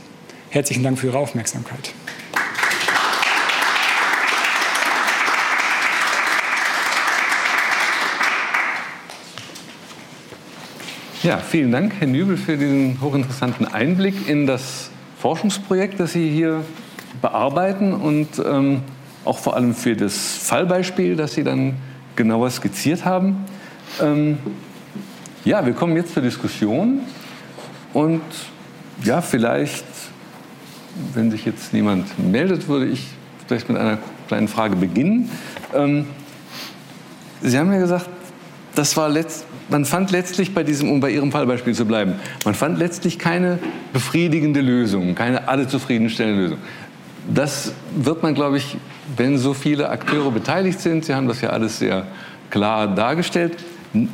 Herzlichen Dank für Ihre Aufmerksamkeit. Ja, vielen Dank, Herr Nübel, für diesen hochinteressanten Einblick in das Forschungsprojekt, das Sie hier bearbeiten und ähm, auch vor allem für das Fallbeispiel, das Sie dann genauer skizziert haben. Ähm, ja, wir kommen jetzt zur Diskussion und ja, vielleicht, wenn sich jetzt niemand meldet, würde ich vielleicht mit einer kleinen Frage beginnen. Ähm, Sie haben ja gesagt, das war letzt, man fand letztlich bei diesem, um bei Ihrem Fallbeispiel zu bleiben, man fand letztlich keine befriedigende Lösung, keine alle zufriedenstellende Lösung. Das wird man, glaube ich, wenn so viele Akteure beteiligt sind, Sie haben das ja alles sehr klar dargestellt,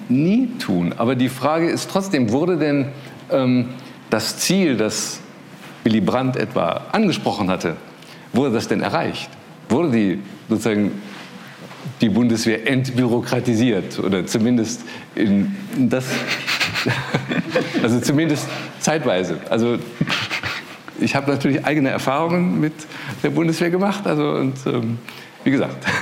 nie tun. Aber die Frage ist trotzdem, wurde denn ähm, das Ziel, das Willy Brandt etwa angesprochen hatte, wurde das denn erreicht? Wurde die sozusagen die Bundeswehr entbürokratisiert oder zumindest in das, also zumindest zeitweise. Also ich habe natürlich eigene Erfahrungen mit der Bundeswehr gemacht, also und ähm, wie gesagt.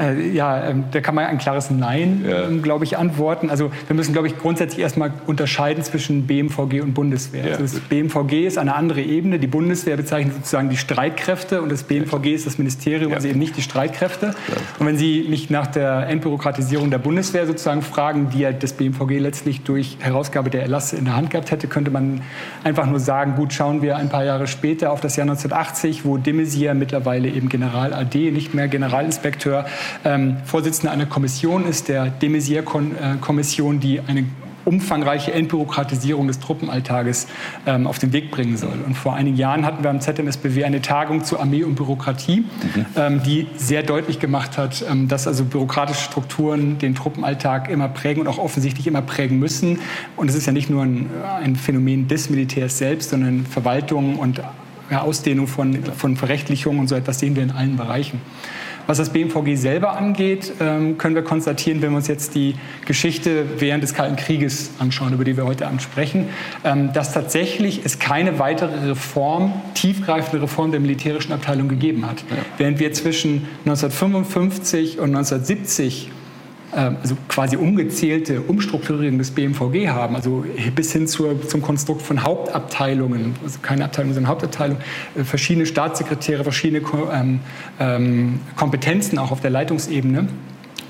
Äh, ja, ähm, da kann man ein klares Nein, ja. ähm, glaube ich, antworten. Also wir müssen, glaube ich, grundsätzlich erstmal unterscheiden zwischen BMVG und Bundeswehr. Ja. Also das BMVG ist eine andere Ebene. Die Bundeswehr bezeichnet sozusagen die Streitkräfte und das BMVG ist das Ministerium, ja. also eben nicht die Streitkräfte. Und wenn Sie mich nach der Entbürokratisierung der Bundeswehr sozusagen fragen, die ja das BMVG letztlich durch Herausgabe der Erlasse in der Hand gehabt hätte, könnte man einfach nur sagen, gut, schauen wir ein paar Jahre später auf das Jahr 1980, wo de Maizière mittlerweile eben General AD, nicht mehr General Generalinspekteur, ähm, Vorsitzender einer Kommission ist, der de Maizière-Kommission, die eine umfangreiche Entbürokratisierung des Truppenalltages ähm, auf den Weg bringen soll. Und vor einigen Jahren hatten wir am ZMSBW eine Tagung zu Armee und Bürokratie, mhm. ähm, die sehr deutlich gemacht hat, ähm, dass also bürokratische Strukturen den Truppenalltag immer prägen und auch offensichtlich immer prägen müssen. Und es ist ja nicht nur ein, ein Phänomen des Militärs selbst, sondern Verwaltung und ja, Ausdehnung von, von Verrechtlichung und so etwas sehen wir in allen Bereichen. Was das BMVG selber angeht, ähm, können wir konstatieren, wenn wir uns jetzt die Geschichte während des Kalten Krieges anschauen, über die wir heute Abend sprechen, ähm, dass tatsächlich es keine weitere Reform, tiefgreifende Reform der militärischen Abteilung gegeben hat. Ja. Während wir zwischen 1955 und 1970 ähm, also quasi umgezählte Umstrukturierung des BMVG haben, also bis hin zur, zum Konstrukt von Hauptabteilungen, also keine Abteilung, sondern Hauptabteilung, äh, verschiedene Staatssekretäre, verschiedene ähm, ähm, Kompetenzen auch auf der Leitungsebene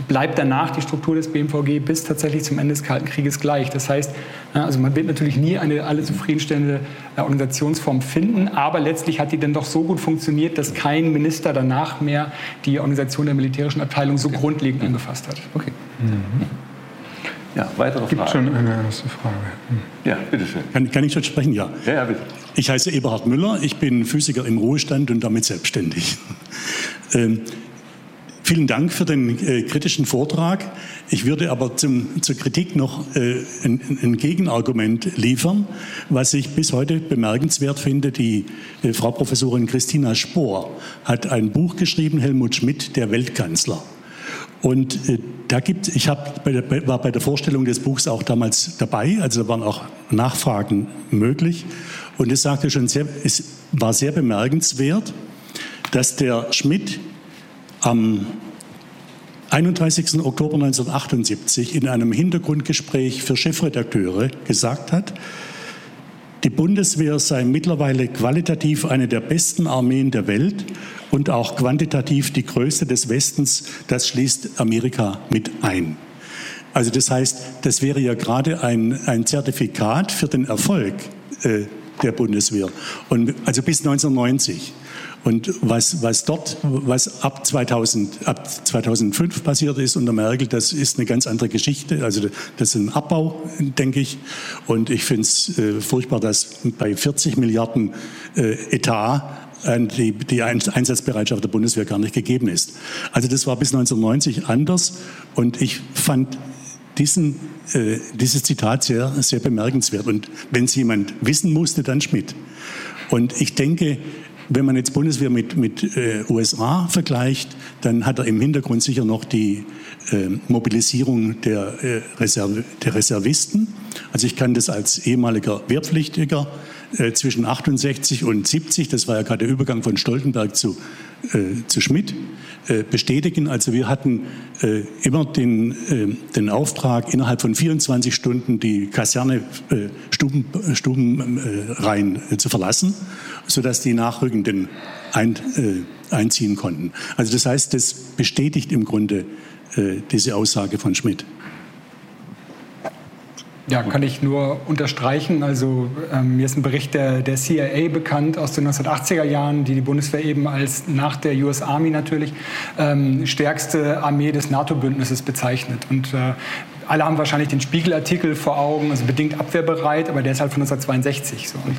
bleibt danach die Struktur des BMVG bis tatsächlich zum Ende des Kalten Krieges gleich. Das heißt, also man wird natürlich nie eine alle zufriedenstellende äh, Organisationsform finden, aber letztlich hat die dann doch so gut funktioniert, dass kein Minister danach mehr die Organisation der militärischen Abteilung so okay. grundlegend angefasst hat. Okay. Mhm. Ja, weitere Fragen. Gibt schon eine erste Frage. Hm. Ja, bitteschön. Kann, kann ich schon sprechen? Ja. Ja, ja, bitte. Ich heiße Eberhard Müller, ich bin Physiker im Ruhestand und damit selbstständig. Ähm, Vielen Dank für den äh, kritischen Vortrag. Ich würde aber zum, zur Kritik noch äh, ein, ein, Gegenargument liefern, was ich bis heute bemerkenswert finde. Die äh, Frau Professorin Christina Spohr hat ein Buch geschrieben, Helmut Schmidt, der Weltkanzler. Und äh, da gibt ich hab bei der, war bei der Vorstellung des Buchs auch damals dabei, also da waren auch Nachfragen möglich. Und es sagte schon sehr, es war sehr bemerkenswert, dass der Schmidt am 31. Oktober 1978 in einem Hintergrundgespräch für Chefredakteure gesagt hat, die Bundeswehr sei mittlerweile qualitativ eine der besten Armeen der Welt und auch quantitativ die größte des Westens. Das schließt Amerika mit ein. Also das heißt, das wäre ja gerade ein, ein Zertifikat für den Erfolg äh, der Bundeswehr. Und also bis 1990. Und was, was dort, was ab, 2000, ab 2005 passiert ist unter Merkel, das ist eine ganz andere Geschichte. Also das ist ein Abbau, denke ich. Und ich finde es äh, furchtbar, dass bei 40 Milliarden äh, Etat die, die Einsatzbereitschaft der Bundeswehr gar nicht gegeben ist. Also das war bis 1990 anders. Und ich fand diesen, äh, dieses Zitat sehr, sehr bemerkenswert. Und wenn es jemand wissen musste, dann Schmidt. Und ich denke, wenn man jetzt Bundeswehr mit, mit äh, USA vergleicht, dann hat er im Hintergrund sicher noch die äh, Mobilisierung der, äh, Reserv der Reservisten. Also ich kann das als ehemaliger Wehrpflichtiger äh, zwischen 68 und 70, das war ja gerade der Übergang von Stoltenberg zu, äh, zu Schmidt, äh, bestätigen. Also wir hatten äh, immer den, äh, den Auftrag, innerhalb von 24 Stunden die Kaserne äh, Stuben, Stubenreihen zu verlassen, sodass die Nachrückenden ein, einziehen konnten. Also das heißt, das bestätigt im Grunde diese Aussage von Schmidt. Ja, kann ich nur unterstreichen. Also ähm, mir ist ein Bericht der, der CIA bekannt aus den 1980er Jahren, die die Bundeswehr eben als nach der US Army natürlich ähm, stärkste Armee des NATO-Bündnisses bezeichnet. Und äh, alle haben wahrscheinlich den Spiegelartikel vor Augen, also bedingt abwehrbereit, aber der ist halt von 1962. So. Und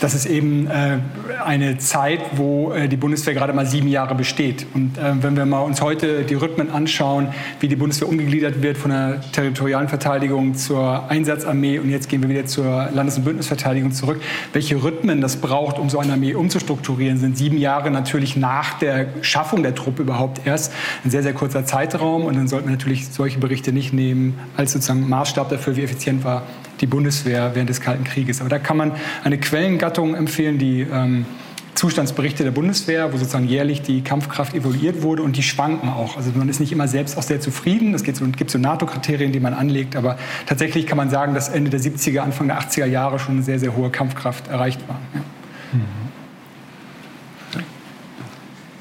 das ist eben äh, eine Zeit, wo äh, die Bundeswehr gerade mal sieben Jahre besteht. Und äh, wenn wir mal uns heute die Rhythmen anschauen, wie die Bundeswehr umgegliedert wird von der territorialen Verteidigung zur Einsatzarmee und jetzt gehen wir wieder zur Landes- und Bündnisverteidigung zurück, welche Rhythmen das braucht, um so eine Armee umzustrukturieren, sind sieben Jahre natürlich nach der Schaffung der Truppe überhaupt erst ein sehr, sehr kurzer Zeitraum. Und dann sollten wir natürlich solche Berichte nicht nehmen als sozusagen Maßstab dafür, wie effizient war die Bundeswehr während des Kalten Krieges. Aber da kann man eine Quellengattung empfehlen, die ähm, Zustandsberichte der Bundeswehr, wo sozusagen jährlich die Kampfkraft evaluiert wurde und die schwanken auch. Also man ist nicht immer selbst auch sehr zufrieden. Es gibt so NATO-Kriterien, die man anlegt, aber tatsächlich kann man sagen, dass Ende der 70er, Anfang der 80er Jahre schon eine sehr, sehr hohe Kampfkraft erreicht war. Ja. Mhm.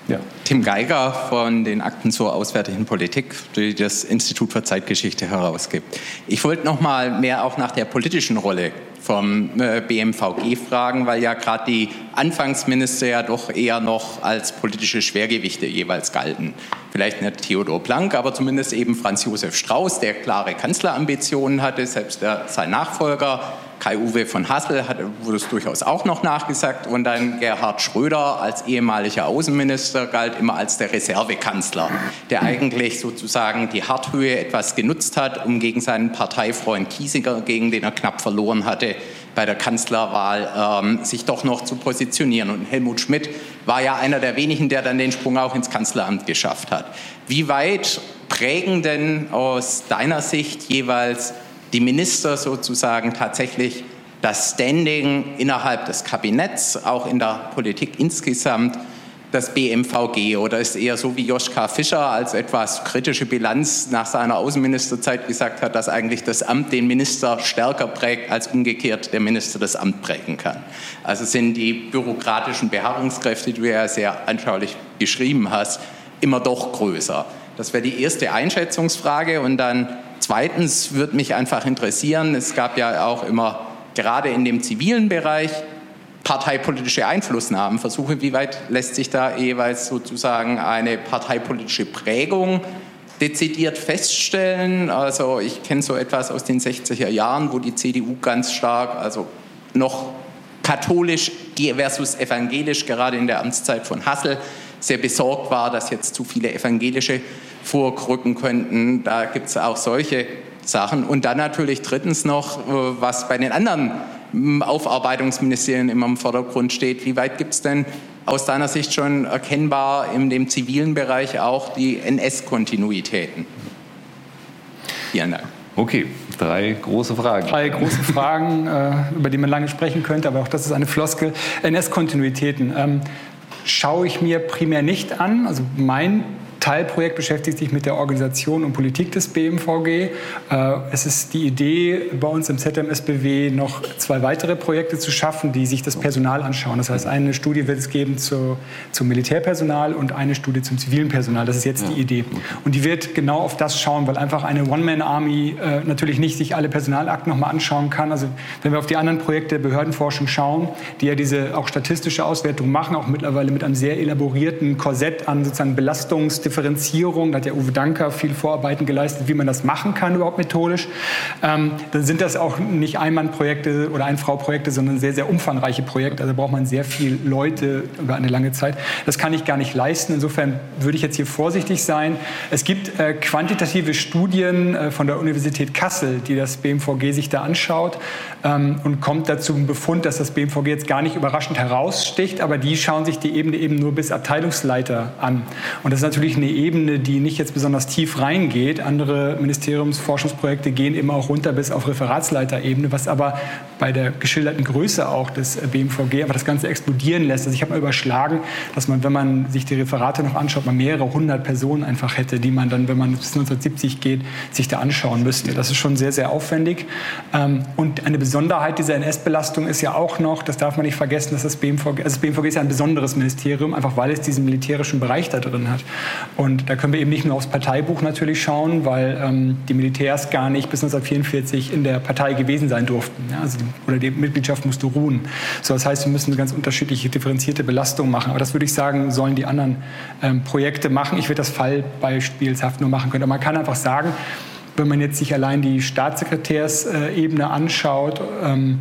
Ja. Tim Geiger von den Akten zur Auswärtigen Politik, die das Institut für Zeitgeschichte herausgibt. Ich wollte noch mal mehr auch nach der politischen Rolle vom äh, BMVG fragen, weil ja gerade die Anfangsminister ja doch eher noch als politische Schwergewichte jeweils galten. Vielleicht nicht Theodor Blank, aber zumindest eben Franz Josef Strauß, der klare Kanzlerambitionen hatte, selbst der, sein Nachfolger Kai-Uwe von Hassel hat, wurde es durchaus auch noch nachgesagt. Und dann Gerhard Schröder als ehemaliger Außenminister galt immer als der Reservekanzler, der eigentlich sozusagen die Harthöhe etwas genutzt hat, um gegen seinen Parteifreund Kiesinger, gegen den er knapp verloren hatte, bei der Kanzlerwahl ähm, sich doch noch zu positionieren. Und Helmut Schmidt war ja einer der wenigen, der dann den Sprung auch ins Kanzleramt geschafft hat. Wie weit prägen denn aus deiner Sicht jeweils die Minister sozusagen tatsächlich das Standing innerhalb des Kabinetts, auch in der Politik insgesamt, das BMVG oder ist eher so wie Joschka Fischer als etwas kritische Bilanz nach seiner Außenministerzeit gesagt hat, dass eigentlich das Amt den Minister stärker prägt, als umgekehrt der Minister das Amt prägen kann. Also sind die bürokratischen Beharrungskräfte, die du ja sehr anschaulich beschrieben hast, immer doch größer. Das wäre die erste Einschätzungsfrage und dann Zweitens würde mich einfach interessieren, es gab ja auch immer gerade in dem zivilen Bereich parteipolitische Einflussnahmen, Versuche, wie weit lässt sich da jeweils sozusagen eine parteipolitische Prägung dezidiert feststellen. Also ich kenne so etwas aus den 60er Jahren, wo die CDU ganz stark, also noch katholisch versus evangelisch, gerade in der Amtszeit von Hassel, sehr besorgt war, dass jetzt zu viele evangelische vorrücken könnten. Da gibt es auch solche Sachen. Und dann natürlich drittens noch, äh, was bei den anderen hm, Aufarbeitungsministerien immer im Vordergrund steht. Wie weit gibt es denn aus deiner Sicht schon erkennbar in dem zivilen Bereich auch die NS-Kontinuitäten? Vielen Dank. Okay, drei große Fragen. Drei große Fragen, äh, über die man lange sprechen könnte, aber auch das ist eine Floskel. NS-Kontinuitäten ähm, schaue ich mir primär nicht an. Also mein Teilprojekt beschäftigt sich mit der Organisation und Politik des BMVG. Äh, es ist die Idee, bei uns im ZMSBW noch zwei weitere Projekte zu schaffen, die sich das Personal anschauen. Das heißt, eine Studie wird es geben zu, zum Militärpersonal und eine Studie zum zivilen Personal. Das ist jetzt die Idee. Und die wird genau auf das schauen, weil einfach eine One-Man-Army äh, natürlich nicht sich alle Personalakten nochmal anschauen kann. Also wenn wir auf die anderen Projekte der Behördenforschung schauen, die ja diese auch statistische Auswertung machen, auch mittlerweile mit einem sehr elaborierten Korsett an sozusagen Belastungs Differenzierung, da hat ja Uwe Danker viel Vorarbeiten geleistet, wie man das machen kann überhaupt methodisch. Ähm, dann sind das auch nicht Ein-Mann-Projekte oder Ein-Frau-Projekte, sondern sehr, sehr umfangreiche Projekte. Also braucht man sehr viele Leute über eine lange Zeit. Das kann ich gar nicht leisten. Insofern würde ich jetzt hier vorsichtig sein. Es gibt äh, quantitative Studien äh, von der Universität Kassel, die das BMVG sich da anschaut ähm, und kommt dazu ein Befund, dass das BMVG jetzt gar nicht überraschend heraussticht, aber die schauen sich die Ebene eben nur bis Abteilungsleiter an. Und das ist natürlich eine Ebene, die nicht jetzt besonders tief reingeht. Andere Ministeriumsforschungsprojekte gehen immer auch runter bis auf Referatsleiterebene, was aber bei der geschilderten Größe auch des BMVG aber das Ganze explodieren lässt. Also ich habe mal überschlagen, dass man, wenn man sich die Referate noch anschaut, man mehrere hundert Personen einfach hätte, die man dann, wenn man bis 1970 geht, sich da anschauen müsste. Das ist schon sehr, sehr aufwendig. Ähm, und eine Besonderheit dieser NS-Belastung ist ja auch noch, das darf man nicht vergessen, dass das BMVG, also das BMVG ist ja ein besonderes Ministerium, einfach weil es diesen militärischen Bereich da drin hat. Und da können wir eben nicht nur aufs Parteibuch natürlich schauen, weil ähm, die Militärs gar nicht bis 1944 in der Partei gewesen sein durften. Ja? Also die, oder die Mitgliedschaft musste ruhen. So, das heißt, wir müssen ganz unterschiedliche differenzierte Belastung machen. Aber das würde ich sagen, sollen die anderen ähm, Projekte machen. Ich würde das fallbeispielshaft nur machen können. Aber man kann einfach sagen, wenn man jetzt sich allein die Staatssekretärsebene anschaut, ähm,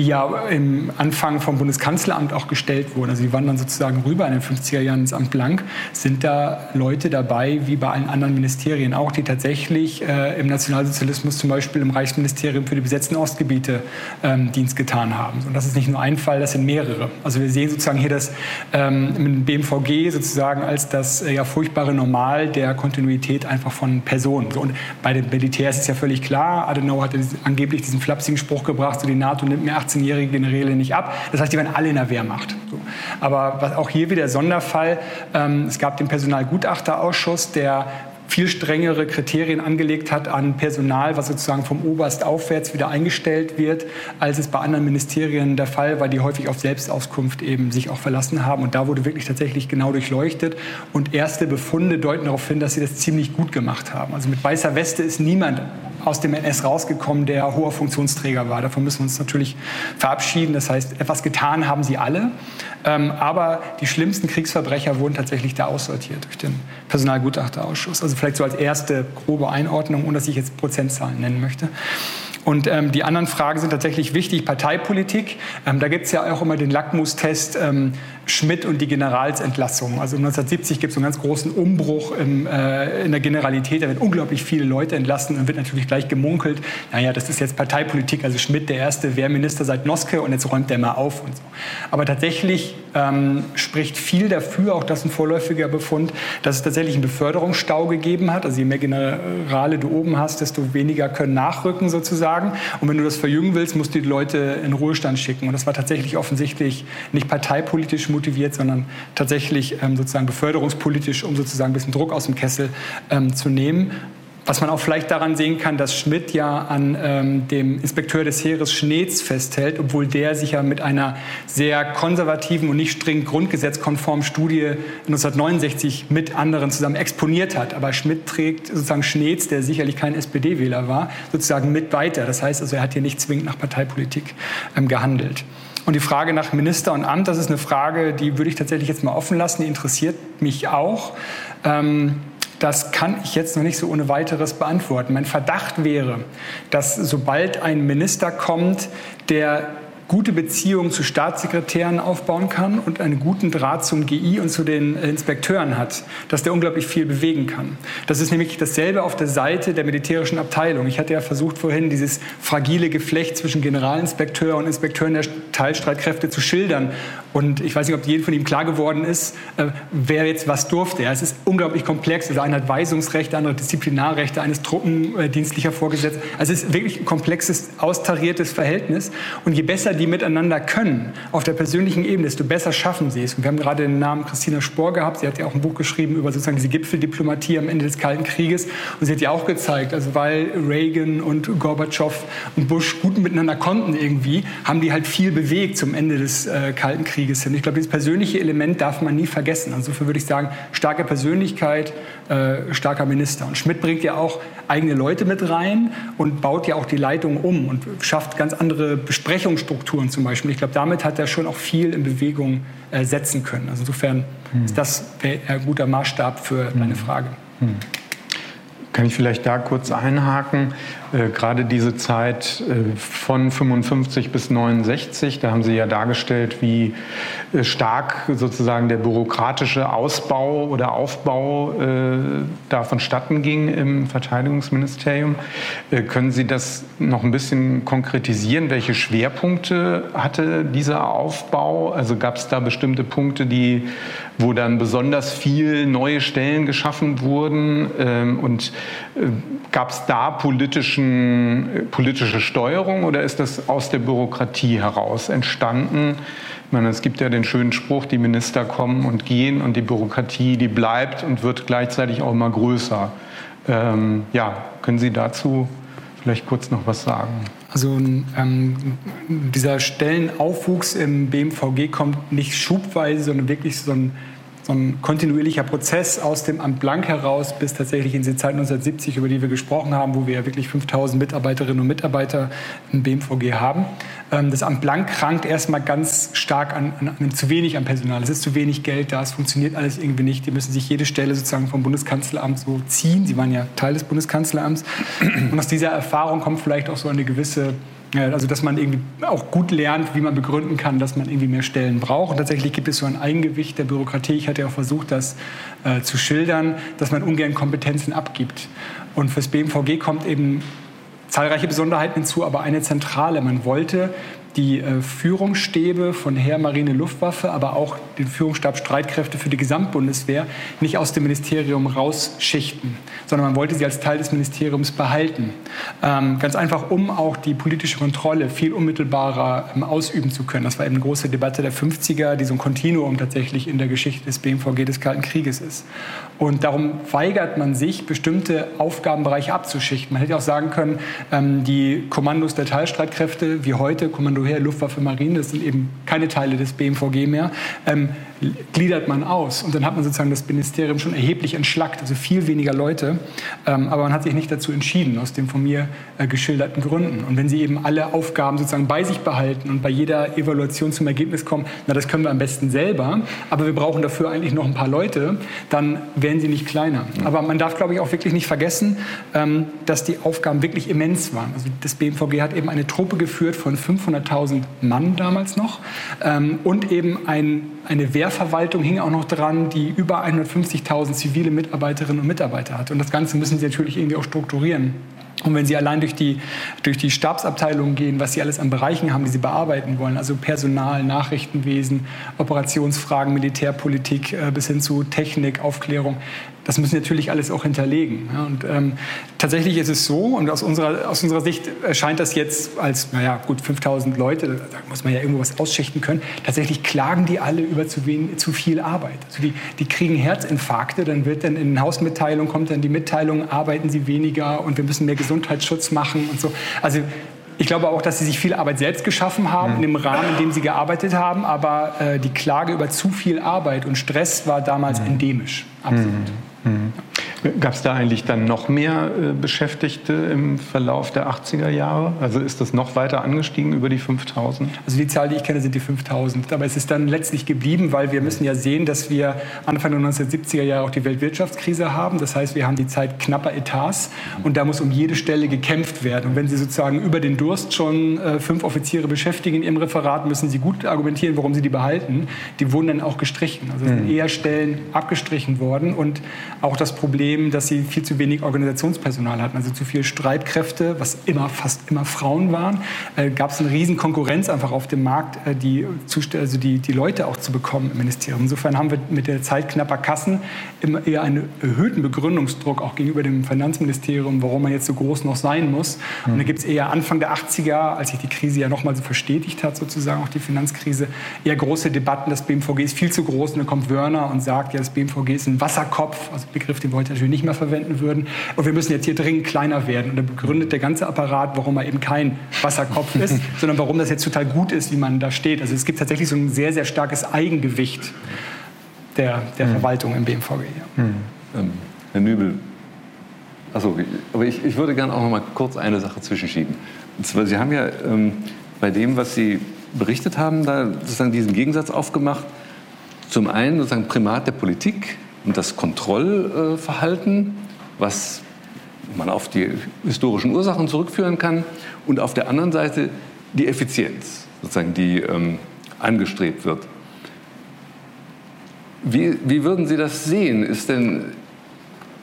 die ja im Anfang vom Bundeskanzleramt auch gestellt wurden, also die wandern sozusagen rüber in den 50er Jahren ins Amt Blank, sind da Leute dabei, wie bei allen anderen Ministerien auch, die tatsächlich äh, im Nationalsozialismus zum Beispiel im Reichsministerium für die besetzten Ostgebiete ähm, Dienst getan haben. Und das ist nicht nur ein Fall, das sind mehrere. Also wir sehen sozusagen hier das ähm, BMVG sozusagen als das äh, ja furchtbare Normal der Kontinuität einfach von Personen. So, und bei den Militärs ist ja völlig klar, Adenauer hat angeblich diesen flapsigen Spruch gebracht, so die NATO nimmt mir 18-jährige Generäle nicht ab. Das heißt, die waren alle in der Wehrmacht. Aber auch hier wieder Sonderfall, ähm, es gab den Personalgutachterausschuss, der viel strengere Kriterien angelegt hat an Personal, was sozusagen vom Oberst aufwärts wieder eingestellt wird, als es bei anderen Ministerien der Fall war, die häufig auf Selbstauskunft eben sich auch verlassen haben. Und da wurde wirklich tatsächlich genau durchleuchtet. Und erste Befunde deuten darauf hin, dass sie das ziemlich gut gemacht haben. Also mit weißer Weste ist niemand aus dem NS rausgekommen, der hoher Funktionsträger war. Davon müssen wir uns natürlich verabschieden. Das heißt, etwas getan haben sie alle. Ähm, aber die schlimmsten Kriegsverbrecher wurden tatsächlich da aussortiert durch den Personalgutachterausschuss. Also vielleicht so als erste grobe Einordnung, ohne dass ich jetzt Prozentzahlen nennen möchte. Und ähm, die anderen Fragen sind tatsächlich wichtig. Parteipolitik, ähm, da gibt es ja auch immer den Lackmustest ähm, Schmidt und die Generalsentlassung. Also 1970 gibt es einen ganz großen Umbruch im, äh, in der Generalität. Da werden unglaublich viele Leute entlassen und wird natürlich gleich gemunkelt, naja, das ist jetzt Parteipolitik. Also Schmidt, der erste Wehrminister seit Noske und jetzt räumt er mal auf und so. Aber tatsächlich ähm, spricht viel dafür, auch das ein vorläufiger Befund, dass es tatsächlich einen Beförderungsstau gegeben hat. Also je mehr Generale du oben hast, desto weniger können nachrücken sozusagen. Und wenn du das verjüngen willst, musst du die Leute in Ruhestand schicken. Und das war tatsächlich offensichtlich nicht parteipolitisch motiviert, sondern tatsächlich ähm, sozusagen beförderungspolitisch, um sozusagen ein bisschen Druck aus dem Kessel ähm, zu nehmen. Was man auch vielleicht daran sehen kann, dass Schmidt ja an ähm, dem Inspekteur des Heeres Schneetz festhält, obwohl der sich ja mit einer sehr konservativen und nicht streng grundgesetzkonformen Studie 1969 mit anderen zusammen exponiert hat. Aber Schmidt trägt sozusagen Schneetz, der sicherlich kein SPD-Wähler war, sozusagen mit weiter. Das heißt also, er hat hier nicht zwingend nach Parteipolitik ähm, gehandelt. Und die Frage nach Minister und Amt, das ist eine Frage, die würde ich tatsächlich jetzt mal offen lassen, die interessiert mich auch. Ähm, das kann ich jetzt noch nicht so ohne weiteres beantworten. Mein Verdacht wäre, dass sobald ein Minister kommt, der gute Beziehungen zu Staatssekretären aufbauen kann und einen guten Draht zum GI und zu den Inspekteuren hat, dass der unglaublich viel bewegen kann. Das ist nämlich dasselbe auf der Seite der militärischen Abteilung. Ich hatte ja versucht vorhin, dieses fragile Geflecht zwischen Generalinspekteur und Inspekteuren der Teilstreitkräfte zu schildern. Und ich weiß nicht, ob jedem von ihm klar geworden ist, äh, wer jetzt was durfte. Es ist unglaublich komplex. Also einer hat Weisungsrechte, andere Disziplinarrechte eines truppendienstlicher Vorgesetzten. Also es ist wirklich ein komplexes, austariertes Verhältnis. Und je besser die miteinander können, auf der persönlichen Ebene, desto besser schaffen sie es. Und wir haben gerade den Namen Christina Spohr gehabt. Sie hat ja auch ein Buch geschrieben über sozusagen diese Gipfeldiplomatie am Ende des Kalten Krieges. Und sie hat ja auch gezeigt, also weil Reagan und Gorbatschow und Bush gut miteinander konnten irgendwie, haben die halt viel bewegt zum Ende des äh, Kalten Krieges hin. Ich glaube, dieses persönliche Element darf man nie vergessen. Insofern würde ich sagen, starke Persönlichkeit, äh, starker Minister. Und Schmidt bringt ja auch eigene Leute mit rein und baut ja auch die Leitung um und schafft ganz andere Besprechungsstrukturen zum Beispiel. Ich glaube, damit hat er schon auch viel in Bewegung äh, setzen können. Also insofern hm. ist das ein guter Maßstab für hm. deine Frage. Hm. Kann ich vielleicht da kurz einhaken? Äh, gerade diese Zeit äh, von 55 bis 69, da haben Sie ja dargestellt, wie äh, stark sozusagen der bürokratische Ausbau oder Aufbau da vonstatten ging im Verteidigungsministerium. Können Sie das noch ein bisschen konkretisieren? Welche Schwerpunkte hatte dieser Aufbau? Also gab es da bestimmte Punkte, die, wo dann besonders viel neue Stellen geschaffen wurden? Ähm, und gab es da politischen, politische Steuerung oder ist das aus der Bürokratie heraus entstanden? Ich meine, es gibt ja den schönen Spruch, die Minister kommen und gehen und die Bürokratie, die bleibt und wird gleichzeitig auch immer größer. Ähm, ja, können Sie dazu vielleicht kurz noch was sagen? Also ähm, dieser Stellenaufwuchs im BMVG kommt nicht schubweise, sondern wirklich so ein so ein kontinuierlicher Prozess aus dem Amt Blank heraus bis tatsächlich in die Zeit 1970, über die wir gesprochen haben, wo wir ja wirklich 5000 Mitarbeiterinnen und Mitarbeiter im BMVG haben. Ähm, das Amt Blank krankt erstmal ganz stark an, an, an, zu wenig am Personal. Es ist zu wenig Geld da, es funktioniert alles irgendwie nicht. Die müssen sich jede Stelle sozusagen vom Bundeskanzleramt so ziehen. Sie waren ja Teil des Bundeskanzleramts. Und aus dieser Erfahrung kommt vielleicht auch so eine gewisse also dass man irgendwie auch gut lernt, wie man begründen kann, dass man irgendwie mehr Stellen braucht. Und tatsächlich gibt es so ein Eigengewicht der Bürokratie. Ich hatte ja auch versucht, das äh, zu schildern, dass man ungern Kompetenzen abgibt. Und fürs BMVG kommt eben zahlreiche Besonderheiten hinzu, aber eine zentrale. Man wollte die äh, Führungsstäbe von Heer, Marine, Luftwaffe, aber auch den Führungsstab Streitkräfte für die Gesamtbundeswehr nicht aus dem Ministerium rausschichten, sondern man wollte sie als Teil des Ministeriums behalten. Ähm, ganz einfach, um auch die politische Kontrolle viel unmittelbarer ähm, ausüben zu können. Das war eben eine große Debatte der 50er, die so ein Kontinuum tatsächlich in der Geschichte des BMVG des Kalten Krieges ist. Und darum weigert man sich, bestimmte Aufgabenbereiche abzuschichten. Man hätte auch sagen können, ähm, die Kommandos der Teilstreitkräfte, wie heute Kommando Heer, Luftwaffe, Marine, das sind eben keine Teile des BMVG mehr, ähm, gliedert man aus. Und dann hat man sozusagen das Ministerium schon erheblich entschlackt, also viel weniger Leute. Ähm, aber man hat sich nicht dazu entschieden, aus den von mir äh, geschilderten Gründen. Und wenn Sie eben alle Aufgaben sozusagen bei sich behalten und bei jeder Evaluation zum Ergebnis kommen, na, das können wir am besten selber, aber wir brauchen dafür eigentlich noch ein paar Leute, dann werden sie nicht kleiner. Aber man darf, glaube ich, auch wirklich nicht vergessen, ähm, dass die Aufgaben wirklich immens waren. Also das BMVG hat eben eine Truppe geführt von 500.000 Mann damals noch ähm, und eben ein, eine Wehrverwaltung hing auch noch dran, die über 150.000 zivile Mitarbeiterinnen und Mitarbeiter hat. Und das Ganze müssen sie natürlich irgendwie auch strukturieren. Und wenn Sie allein durch die, durch die Stabsabteilungen gehen, was Sie alles an Bereichen haben, die Sie bearbeiten wollen, also Personal, Nachrichtenwesen, Operationsfragen, Militärpolitik äh, bis hin zu Technik, Aufklärung, das müssen natürlich alles auch hinterlegen. Und ähm, tatsächlich ist es so, und aus unserer, aus unserer Sicht erscheint das jetzt als, naja, gut 5000 Leute, da muss man ja irgendwo was ausschichten können. Tatsächlich klagen die alle über zu, wenig, zu viel Arbeit. Also die, die kriegen Herzinfarkte, dann wird dann in Hausmitteilung, kommt dann die Mitteilung, arbeiten sie weniger und wir müssen mehr Gesundheitsschutz machen und so. Also ich glaube auch, dass sie sich viel Arbeit selbst geschaffen haben, in dem Rahmen, in dem sie gearbeitet haben. Aber äh, die Klage über zu viel Arbeit und Stress war damals endemisch. Absolut. Mhm. 嗯。Gab es da eigentlich dann noch mehr äh, Beschäftigte im Verlauf der 80er Jahre? Also ist das noch weiter angestiegen über die 5000? Also die Zahl, die ich kenne, sind die 5000. Aber es ist dann letztlich geblieben, weil wir müssen ja sehen, dass wir Anfang der 1970er Jahre auch die Weltwirtschaftskrise haben. Das heißt, wir haben die Zeit knapper Etats und da muss um jede Stelle gekämpft werden. Und wenn Sie sozusagen über den Durst schon äh, fünf Offiziere beschäftigen in Ihrem Referat, müssen Sie gut argumentieren, warum Sie die behalten. Die wurden dann auch gestrichen. Also sind mhm. eher Stellen abgestrichen worden und auch das Problem, dass sie viel zu wenig Organisationspersonal hatten, also zu viele Streitkräfte, was immer fast immer Frauen waren. Äh, Gab es eine riesen Konkurrenz einfach auf dem Markt, äh, die, also die, die Leute auch zu bekommen im Ministerium. Insofern haben wir mit der Zeit knapper Kassen immer eher einen erhöhten Begründungsdruck auch gegenüber dem Finanzministerium, warum man jetzt so groß noch sein muss. Und da gibt es eher Anfang der 80er, als sich die Krise ja nochmal so verstetigt hat, sozusagen auch die Finanzkrise, eher große Debatten, das BMVG ist viel zu groß und dann kommt Wörner und sagt, ja, das BMVG ist ein Wasserkopf, also Begriff, den wir heute natürlich nicht mehr verwenden würden. Und wir müssen jetzt hier dringend kleiner werden. Und da begründet der ganze Apparat, warum er eben kein Wasserkopf ist, sondern warum das jetzt total gut ist, wie man da steht. Also es gibt tatsächlich so ein sehr, sehr starkes Eigengewicht der, der mhm. Verwaltung im BMVG. Ja. Mhm. Ähm, Herr Nübel, also, aber ich, ich würde gerne auch noch mal kurz eine Sache zwischenschieben. Und zwar, Sie haben ja ähm, bei dem, was Sie berichtet haben, da sozusagen diesen Gegensatz aufgemacht. Zum einen sozusagen Primat der Politik, und das Kontrollverhalten, was man auf die historischen Ursachen zurückführen kann, und auf der anderen Seite die Effizienz, sozusagen, die ähm, angestrebt wird. Wie, wie würden Sie das sehen? Ist denn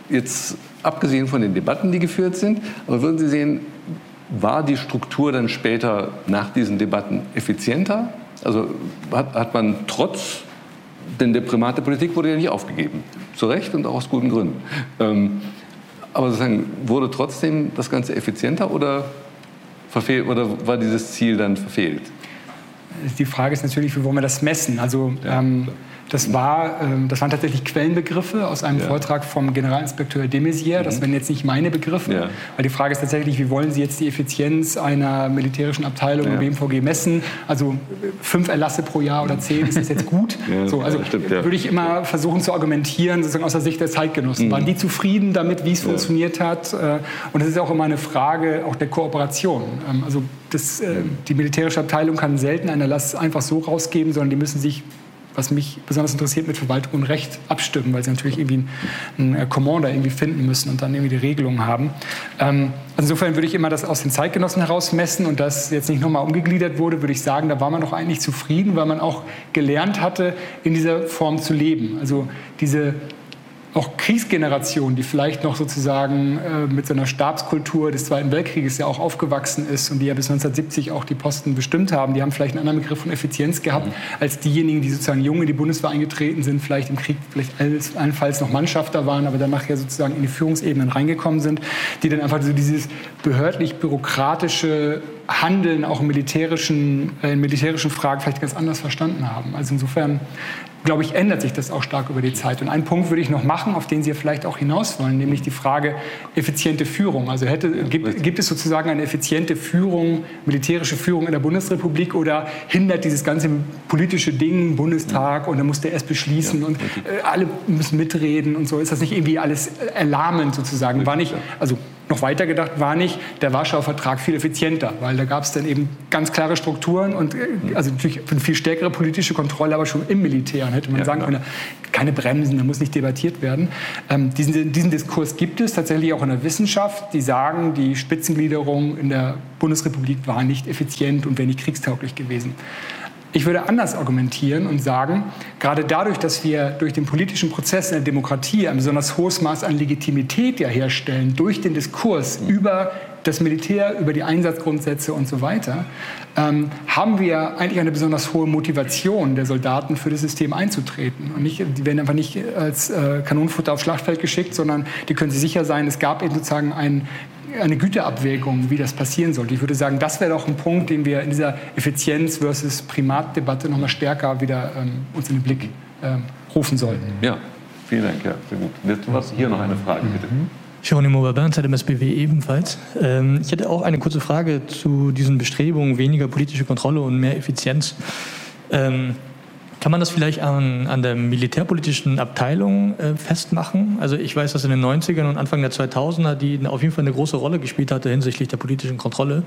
jetzt, abgesehen von den Debatten, die geführt sind, aber würden Sie sehen, war die Struktur dann später nach diesen Debatten effizienter? Also hat, hat man trotz denn der Primat der Politik wurde ja nicht aufgegeben. Zu Recht und auch aus guten Gründen. Ähm, aber sozusagen, wurde trotzdem das Ganze effizienter oder, verfehlt, oder war dieses Ziel dann verfehlt? Die Frage ist natürlich, wie wollen wir das messen? Also ja, ähm, das, war, ähm, das waren tatsächlich Quellenbegriffe aus einem ja. Vortrag vom Generalinspekteur de Maizière. Das mhm. wären jetzt nicht meine Begriffe. Ja. Weil die Frage ist tatsächlich, wie wollen Sie jetzt die Effizienz einer militärischen Abteilung im BMVG messen? Also fünf Erlasse pro Jahr oder zehn, ist das jetzt gut? so, also stimmt, würde ich immer versuchen zu argumentieren, sozusagen aus der Sicht der Zeitgenossen. Mhm. Waren die zufrieden damit, wie es funktioniert hat? Äh, und das ist auch immer eine Frage auch der Kooperation. Ähm, also das, äh, die militärische Abteilung kann selten einen Erlass einfach so rausgeben, sondern die müssen sich was mich besonders interessiert, mit Verwaltung und Recht abstimmen, weil sie natürlich irgendwie einen, einen Commander irgendwie finden müssen und dann irgendwie die Regelungen haben. Ähm, also insofern würde ich immer das aus den Zeitgenossen heraus messen und das jetzt nicht nochmal umgegliedert wurde, würde ich sagen, da war man doch eigentlich zufrieden, weil man auch gelernt hatte, in dieser Form zu leben. Also diese auch Kriegsgeneration, die vielleicht noch sozusagen äh, mit so einer Stabskultur des Zweiten Weltkrieges ja auch aufgewachsen ist und die ja bis 1970 auch die Posten bestimmt haben, die haben vielleicht einen anderen Begriff von Effizienz gehabt mhm. als diejenigen, die sozusagen jung in die Bundeswehr eingetreten sind, vielleicht im Krieg vielleicht allenfalls noch Mannschafter waren, aber dann nachher sozusagen in die Führungsebenen reingekommen sind, die dann einfach so dieses behördlich-bürokratische Handeln auch in militärischen, äh, in militärischen Fragen vielleicht ganz anders verstanden haben. Also insofern glaube ich, ändert sich das auch stark über die Zeit. Und einen Punkt würde ich noch machen, auf den Sie vielleicht auch hinaus wollen, nämlich die Frage effiziente Führung. Also hätte, gibt, gibt es sozusagen eine effiziente Führung, militärische Führung in der Bundesrepublik oder hindert dieses ganze politische Ding, Bundestag und dann muss der erst beschließen und äh, alle müssen mitreden und so? Ist das nicht irgendwie alles erlahmend sozusagen? War nicht, also noch weiter gedacht war nicht der Warschauer Vertrag viel effizienter, weil da gab es dann eben ganz klare Strukturen und äh, also natürlich eine viel stärkere politische Kontrolle, aber schon im Militär. Dann hätte man ja, sagen können, keine Bremsen, da muss nicht debattiert werden. Ähm, diesen, diesen Diskurs gibt es tatsächlich auch in der Wissenschaft, die sagen, die Spitzengliederung in der Bundesrepublik war nicht effizient und wäre nicht kriegstauglich gewesen. Ich würde anders argumentieren und sagen, gerade dadurch, dass wir durch den politischen Prozess in der Demokratie ein besonders hohes Maß an Legitimität ja herstellen, durch den Diskurs über das Militär, über die Einsatzgrundsätze und so weiter, ähm, haben wir eigentlich eine besonders hohe Motivation der Soldaten für das System einzutreten. Und nicht, die werden einfach nicht als äh, Kanonenfutter aufs Schlachtfeld geschickt, sondern die können sich sicher sein, es gab eben sozusagen ein eine Güteabwägung, wie das passieren sollte. Ich würde sagen, das wäre doch ein Punkt, den wir in dieser Effizienz versus Primatdebatte noch mal stärker wieder ähm, uns in den Blick ähm, rufen sollten. Ja, vielen Dank. Ja, sehr gut. Jetzt was, hier noch eine Frage, bitte. Mhm. Geronimo Babin, ZMSBW ebenfalls. Ähm, ich hätte auch eine kurze Frage zu diesen Bestrebungen, weniger politische Kontrolle und mehr Effizienz. Kann man das vielleicht an, an der militärpolitischen Abteilung äh, festmachen? Also ich weiß, dass in den 90ern und Anfang der 2000er die auf jeden Fall eine große Rolle gespielt hatte hinsichtlich der politischen Kontrolle.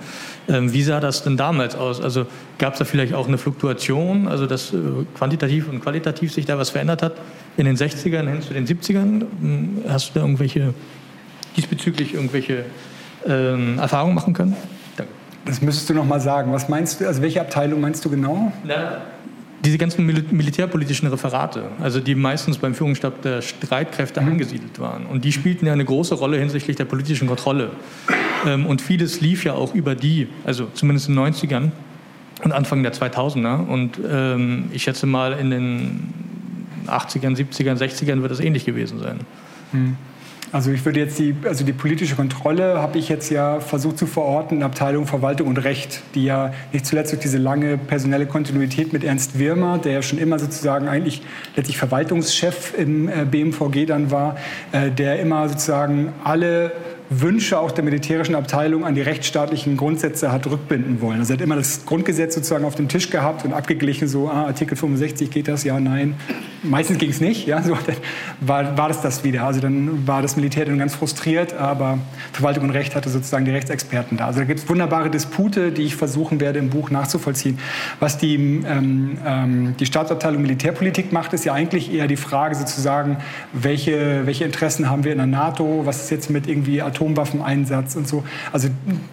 Ähm, wie sah das denn damals aus? Also gab es da vielleicht auch eine Fluktuation, also dass äh, quantitativ und qualitativ sich da was verändert hat in den 60ern hin zu den 70ern? Hm, hast du da irgendwelche diesbezüglich irgendwelche ähm, Erfahrungen machen können? Danke. Das müsstest du noch mal sagen. Was meinst du? Also welche Abteilung meinst du genau? Na, diese ganzen Mil militärpolitischen Referate, also die meistens beim Führungsstab der Streitkräfte mhm. angesiedelt waren. Und die spielten ja eine große Rolle hinsichtlich der politischen Kontrolle. Ähm, und vieles lief ja auch über die, also zumindest in den 90ern und Anfang der 2000er. Und ähm, ich schätze mal, in den 80ern, 70ern, 60ern wird das ähnlich gewesen sein. Mhm. Also ich würde jetzt die, also die politische Kontrolle habe ich jetzt ja versucht zu verorten in Abteilung Verwaltung und Recht, die ja nicht zuletzt durch diese lange personelle Kontinuität mit Ernst Wirmer, der ja schon immer sozusagen eigentlich letztlich Verwaltungschef im äh, BMVG dann war, äh, der immer sozusagen alle Wünsche auch der militärischen Abteilung an die rechtsstaatlichen Grundsätze hat rückbinden wollen. Also er hat immer das Grundgesetz sozusagen auf dem Tisch gehabt und abgeglichen, so ah, Artikel 65 geht das, ja, nein. Meistens ging es nicht, ja, so, war, war das das wieder. Also dann war das Militär dann ganz frustriert, aber Verwaltung und Recht hatte sozusagen die Rechtsexperten da. Also da gibt es wunderbare Dispute, die ich versuchen werde im Buch nachzuvollziehen. Was die, ähm, ähm, die Staatsabteilung Militärpolitik macht, ist ja eigentlich eher die Frage sozusagen, welche, welche Interessen haben wir in der NATO, was ist jetzt mit irgendwie Atom Atomwaffeneinsatz und so. Also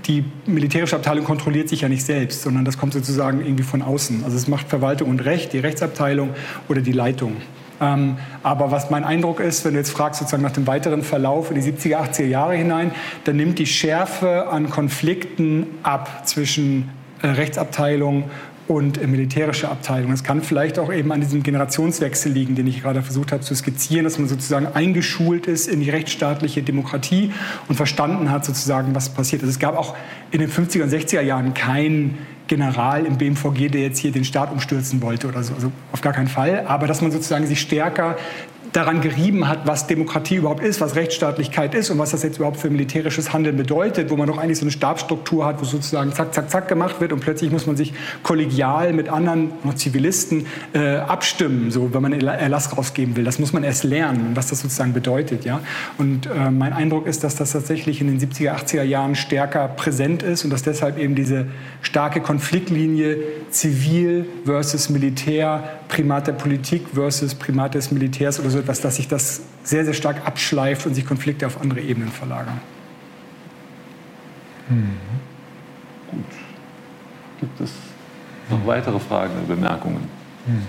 die militärische Abteilung kontrolliert sich ja nicht selbst, sondern das kommt sozusagen irgendwie von außen. Also es macht Verwaltung und Recht, die Rechtsabteilung oder die Leitung. Ähm, aber was mein Eindruck ist, wenn du jetzt fragst sozusagen nach dem weiteren Verlauf in die 70er, 80er Jahre hinein, dann nimmt die Schärfe an Konflikten ab zwischen äh, Rechtsabteilung und militärische Abteilung. Es kann vielleicht auch eben an diesem Generationswechsel liegen, den ich gerade versucht habe zu skizzieren, dass man sozusagen eingeschult ist in die rechtsstaatliche Demokratie und verstanden hat sozusagen, was passiert ist. Es gab auch in den 50er und 60er Jahren keinen General im BMVG, der jetzt hier den Staat umstürzen wollte oder so. Also auf gar keinen Fall. Aber dass man sozusagen sich stärker daran gerieben hat, was Demokratie überhaupt ist, was Rechtsstaatlichkeit ist und was das jetzt überhaupt für militärisches Handeln bedeutet, wo man doch eigentlich so eine Stabsstruktur hat, wo sozusagen zack, zack, zack gemacht wird und plötzlich muss man sich kollegial mit anderen, noch Zivilisten, äh, abstimmen, so, wenn man Erlass rausgeben will. Das muss man erst lernen, was das sozusagen bedeutet. Ja? Und äh, mein Eindruck ist, dass das tatsächlich in den 70er, 80er Jahren stärker präsent ist und dass deshalb eben diese starke Konfliktlinie Zivil versus Militär, Primat der Politik versus Primat des Militärs oder so etwas, dass sich das sehr, sehr stark abschleift und sich Konflikte auf andere Ebenen verlagern. Hm. Gut. Gibt es noch weitere Fragen oder Bemerkungen? Hm.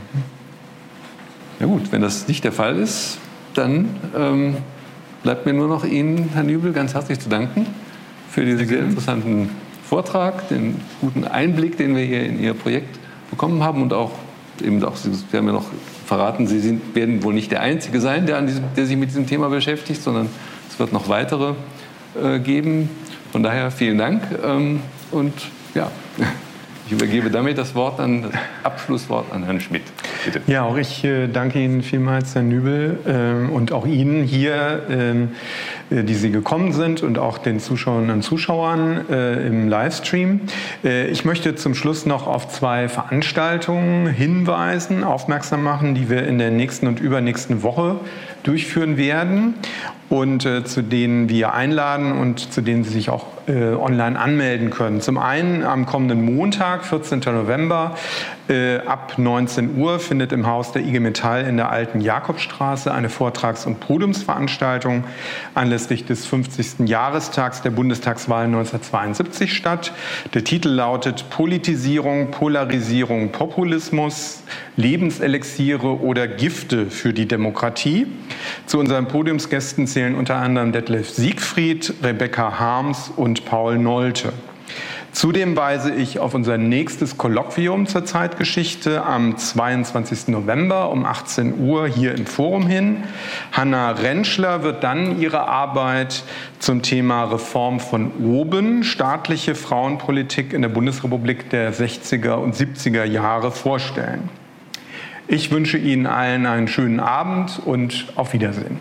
Ja gut, wenn das nicht der Fall ist, dann ähm, bleibt mir nur noch Ihnen, Herr Nübel, ganz herzlich zu danken für diesen sehr interessanten Vortrag, den guten Einblick, den wir hier in Ihr Projekt bekommen haben und auch eben auch, Sie haben ja noch verraten, Sie sind, werden wohl nicht der Einzige sein, der, diesem, der, sich mit diesem Thema beschäftigt, sondern es wird noch weitere äh, geben. Von daher vielen Dank ähm, und ja, ich übergebe damit das Wort an das Abschlusswort an Herrn Schmidt. Bitte. Ja, auch ich äh, danke Ihnen vielmals, Herr Nübel, äh, und auch Ihnen hier, ähm, äh, die Sie gekommen sind, und auch den Zuschauerinnen und Zuschauern äh, im Livestream. Äh, ich möchte zum Schluss noch auf zwei Veranstaltungen hinweisen, aufmerksam machen, die wir in der nächsten und übernächsten Woche durchführen werden und äh, zu denen wir einladen und zu denen Sie sich auch äh, online anmelden können. Zum einen am kommenden Montag, 14. November, äh, ab 19 Uhr findet im Haus der IG Metall in der alten Jakobstraße eine Vortrags- und Podiumsveranstaltung anlässlich des 50. Jahrestags der Bundestagswahl 1972 statt. Der Titel lautet Politisierung, Polarisierung, Populismus, Lebenselixiere oder Gifte für die Demokratie. Zu unseren Podiumsgästen zählen unter anderem Detlef Siegfried, Rebecca Harms und Paul Nolte. Zudem weise ich auf unser nächstes Kolloquium zur Zeitgeschichte am 22. November um 18 Uhr hier im Forum hin. Hanna Rentschler wird dann ihre Arbeit zum Thema Reform von oben, staatliche Frauenpolitik in der Bundesrepublik der 60er und 70er Jahre vorstellen. Ich wünsche Ihnen allen einen schönen Abend und auf Wiedersehen.